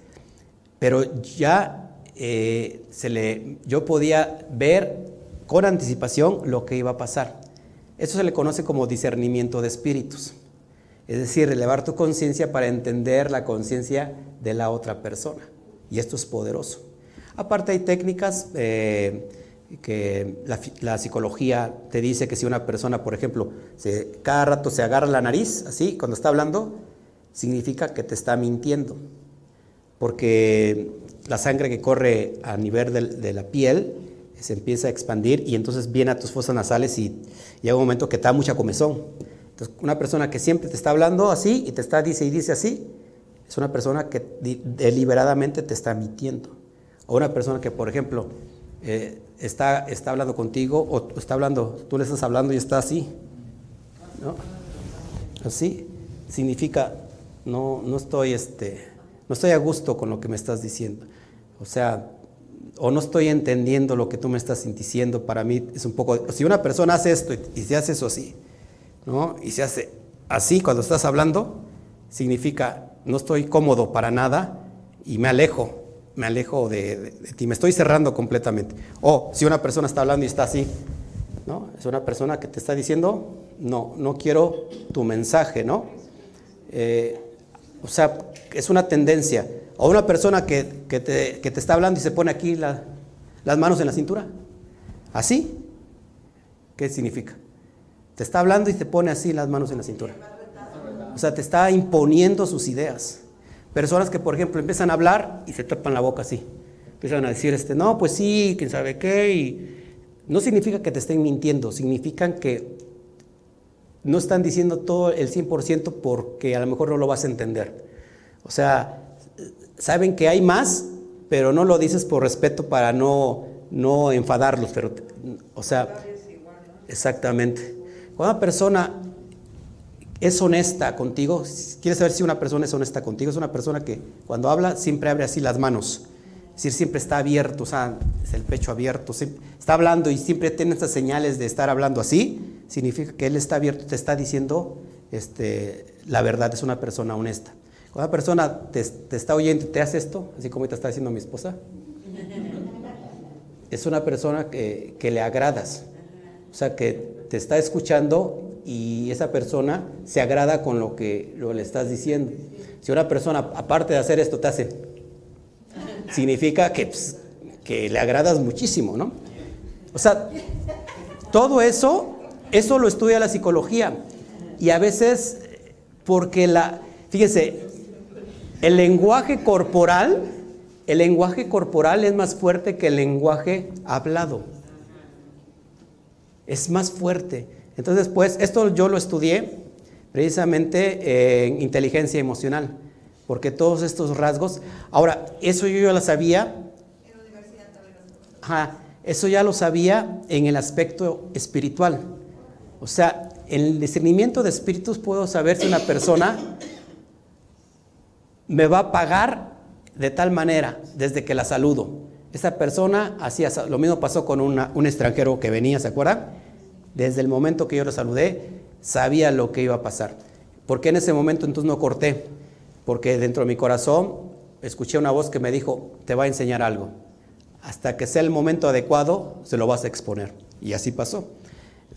Pero ya eh, se le, yo podía ver con anticipación lo que iba a pasar. Eso se le conoce como discernimiento de espíritus. Es decir, elevar tu conciencia para entender la conciencia de la otra persona. Y esto es poderoso. Aparte hay técnicas eh, que la, psicología te dice que si una persona, por ejemplo, se- cada rato se agarra la nariz, así, cuando está hablando, significa que te está mintiendo. Porque la sangre que corre a nivel de, la piel se empieza a expandir y entonces viene a tus fosas nasales y llega un momento que te da mucha comezón. Entonces, una persona que siempre te está hablando así y te está dice y dice así, es una persona que deliberadamente te está mintiendo. O una persona que, por ejemplo, eh, está, está hablando contigo o está hablando, tú le estás hablando y está así. ¿no? Así significa no, no estoy este, no estoy a gusto con lo que me estás diciendo. O sea, o no estoy entendiendo lo que tú me estás diciendo. Para mí es un poco. Si una persona hace esto y, se hace eso así, ¿no? Y se hace así cuando estás hablando, significa no estoy cómodo para nada y me alejo, me alejo de, de- de ti, me estoy cerrando completamente. O si una persona está hablando y está así, ¿no? Es una persona que te está diciendo, no, no quiero tu mensaje, ¿no? Eh, o sea, es una tendencia. O una persona que, que te, que te está hablando y se pone aquí la- las manos en la cintura. Así. ¿Qué significa? Te está hablando y te pone así las manos en la cintura. O sea, te está imponiendo sus ideas. Personas que, por ejemplo, empiezan a hablar y se tapan la boca así. Empiezan a decir, este, no, pues sí, quién sabe qué. Y no significa que te estén mintiendo, significan que no están diciendo todo el 100% porque a lo mejor no lo vas a entender. O sea, saben que hay más, pero no lo dices por respeto para no, no enfadarlos. Pero, o sea, exactamente. Cuando una persona es honesta contigo, quieres saber si una persona es honesta contigo, es una persona que cuando habla siempre abre así las manos. Es decir, siempre está abierto, o sea, es el pecho abierto, está hablando y siempre tiene estas señales de estar hablando así, significa que él está abierto, te está diciendo este, la verdad, es una persona honesta. Cuando una persona te, está oyendo y te hace esto, así como te está diciendo mi esposa, *laughs* es una persona que, que le agradas, o sea, que te está escuchando y esa persona se agrada con lo que lo le estás diciendo. Si una persona, aparte de hacer esto, te hace, significa que, pues, que le agradas muchísimo, ¿no? O sea, todo eso, eso lo estudia la psicología. Y a veces, porque la, fíjese, el lenguaje corporal, el lenguaje corporal es más fuerte que el lenguaje hablado. Es más fuerte. Entonces, pues, esto yo lo estudié precisamente en inteligencia emocional, porque todos estos rasgos, ahora, eso yo ya lo sabía. Ajá, eso ya lo sabía en el aspecto espiritual. O sea, en el discernimiento de espíritus puedo saber si una persona me va a pagar de tal manera desde que la saludo. Esa persona hacía, lo mismo pasó con un extranjero que venía, ¿se acuerdan? Desde el momento que yo lo saludé, sabía lo que iba a pasar. ¿Por qué en ese momento entonces no corté? Porque dentro de mi corazón escuché una voz que me dijo, te va a enseñar algo. Hasta que sea el momento adecuado, se lo vas a exponer. Y así pasó.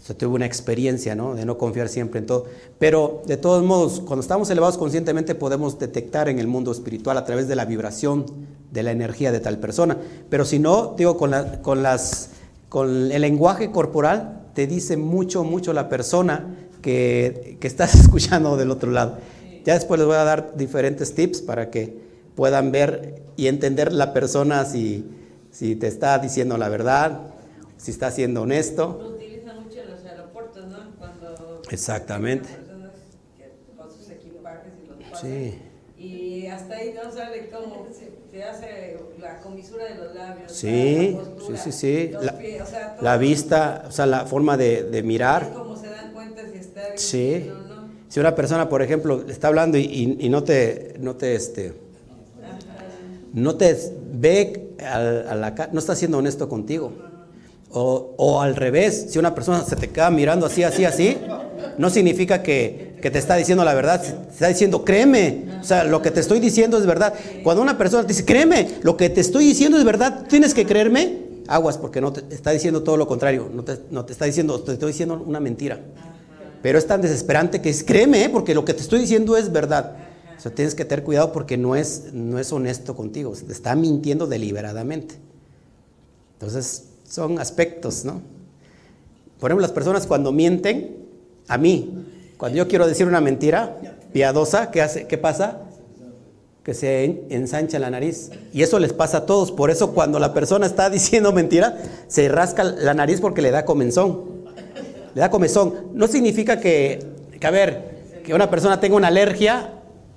Yo tuve una experiencia, ¿no? De no confiar siempre en todo. Pero de todos modos, cuando estamos elevados conscientemente podemos detectar en el mundo espiritual a través de la vibración de la energía de tal persona. Pero si no, digo, con, con, las, con el lenguaje corporal te dice mucho, mucho la persona que, que estás *laughs* escuchando del otro lado. Ya después les voy a dar diferentes tips para que puedan ver y entender la persona si, si te está diciendo la verdad, si está siendo honesto. Exactamente. equipajes y hasta ahí no sale cómo se hace la comisura de los labios. Sí, sí, sí, sí. La, vista, o sea, la forma de, mirar. Es se dan cuenta si está Sí. Si una persona, por ejemplo, está hablando y, no te, no te, este, no te ve a, la no está siendo honesto contigo. O, al revés, si una persona se te queda mirando así, así, así, no significa que, te está diciendo la verdad, te está diciendo, créeme, o sea, lo que te estoy diciendo es verdad. Cuando una persona te dice, créeme, lo que te estoy diciendo es verdad, tienes que creerme, aguas, porque no te está diciendo todo lo contrario, no te, no te está diciendo, te estoy diciendo una mentira. Pero es tan desesperante que es, créeme, porque lo que te estoy diciendo es verdad. O sea, tienes que tener cuidado porque no es, no es honesto contigo, te está mintiendo deliberadamente. Entonces, son aspectos, ¿no? Por ejemplo, las personas cuando mienten, a mí, cuando yo quiero decir una mentira piadosa, ¿qué, hace, qué pasa? Que se ensancha la nariz. Y eso les pasa a todos. Por eso cuando la persona está *laughs* diciendo mentira, se rasca la nariz porque le da comenzón. Le da comezón. No significa que, que a ver, que una persona tenga una alergia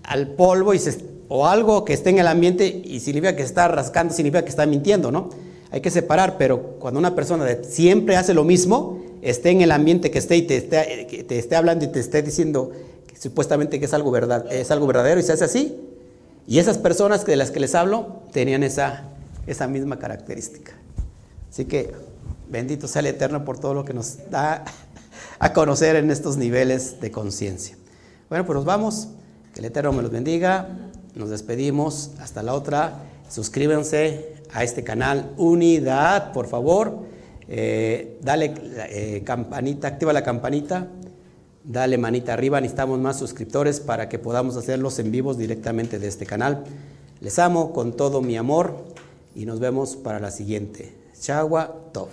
al polvo y o algo que esté en el ambiente y significa que está rascando, significa que está mintiendo, ¿no? Hay que separar, pero cuando una persona siempre hace lo mismo, esté en el ambiente que esté y te esté, te esté hablando y te esté diciendo que supuestamente que es algo, verdad, es algo verdadero y se hace así. Y esas personas de las que les hablo tenían esa, esa misma característica. Así que bendito sea el Eterno por todo lo que nos da a conocer en estos niveles de conciencia. Bueno, pues nos vamos. Que el Eterno me los bendiga. Nos despedimos. Hasta la otra. Suscríbanse a este canal Unidad, por favor. Eh, dale eh, campanita, activa la campanita, dale manita arriba, necesitamos más suscriptores para que podamos hacerlos en vivos directamente de este canal. Les amo con todo mi amor y nos vemos para la siguiente. Chagua Top.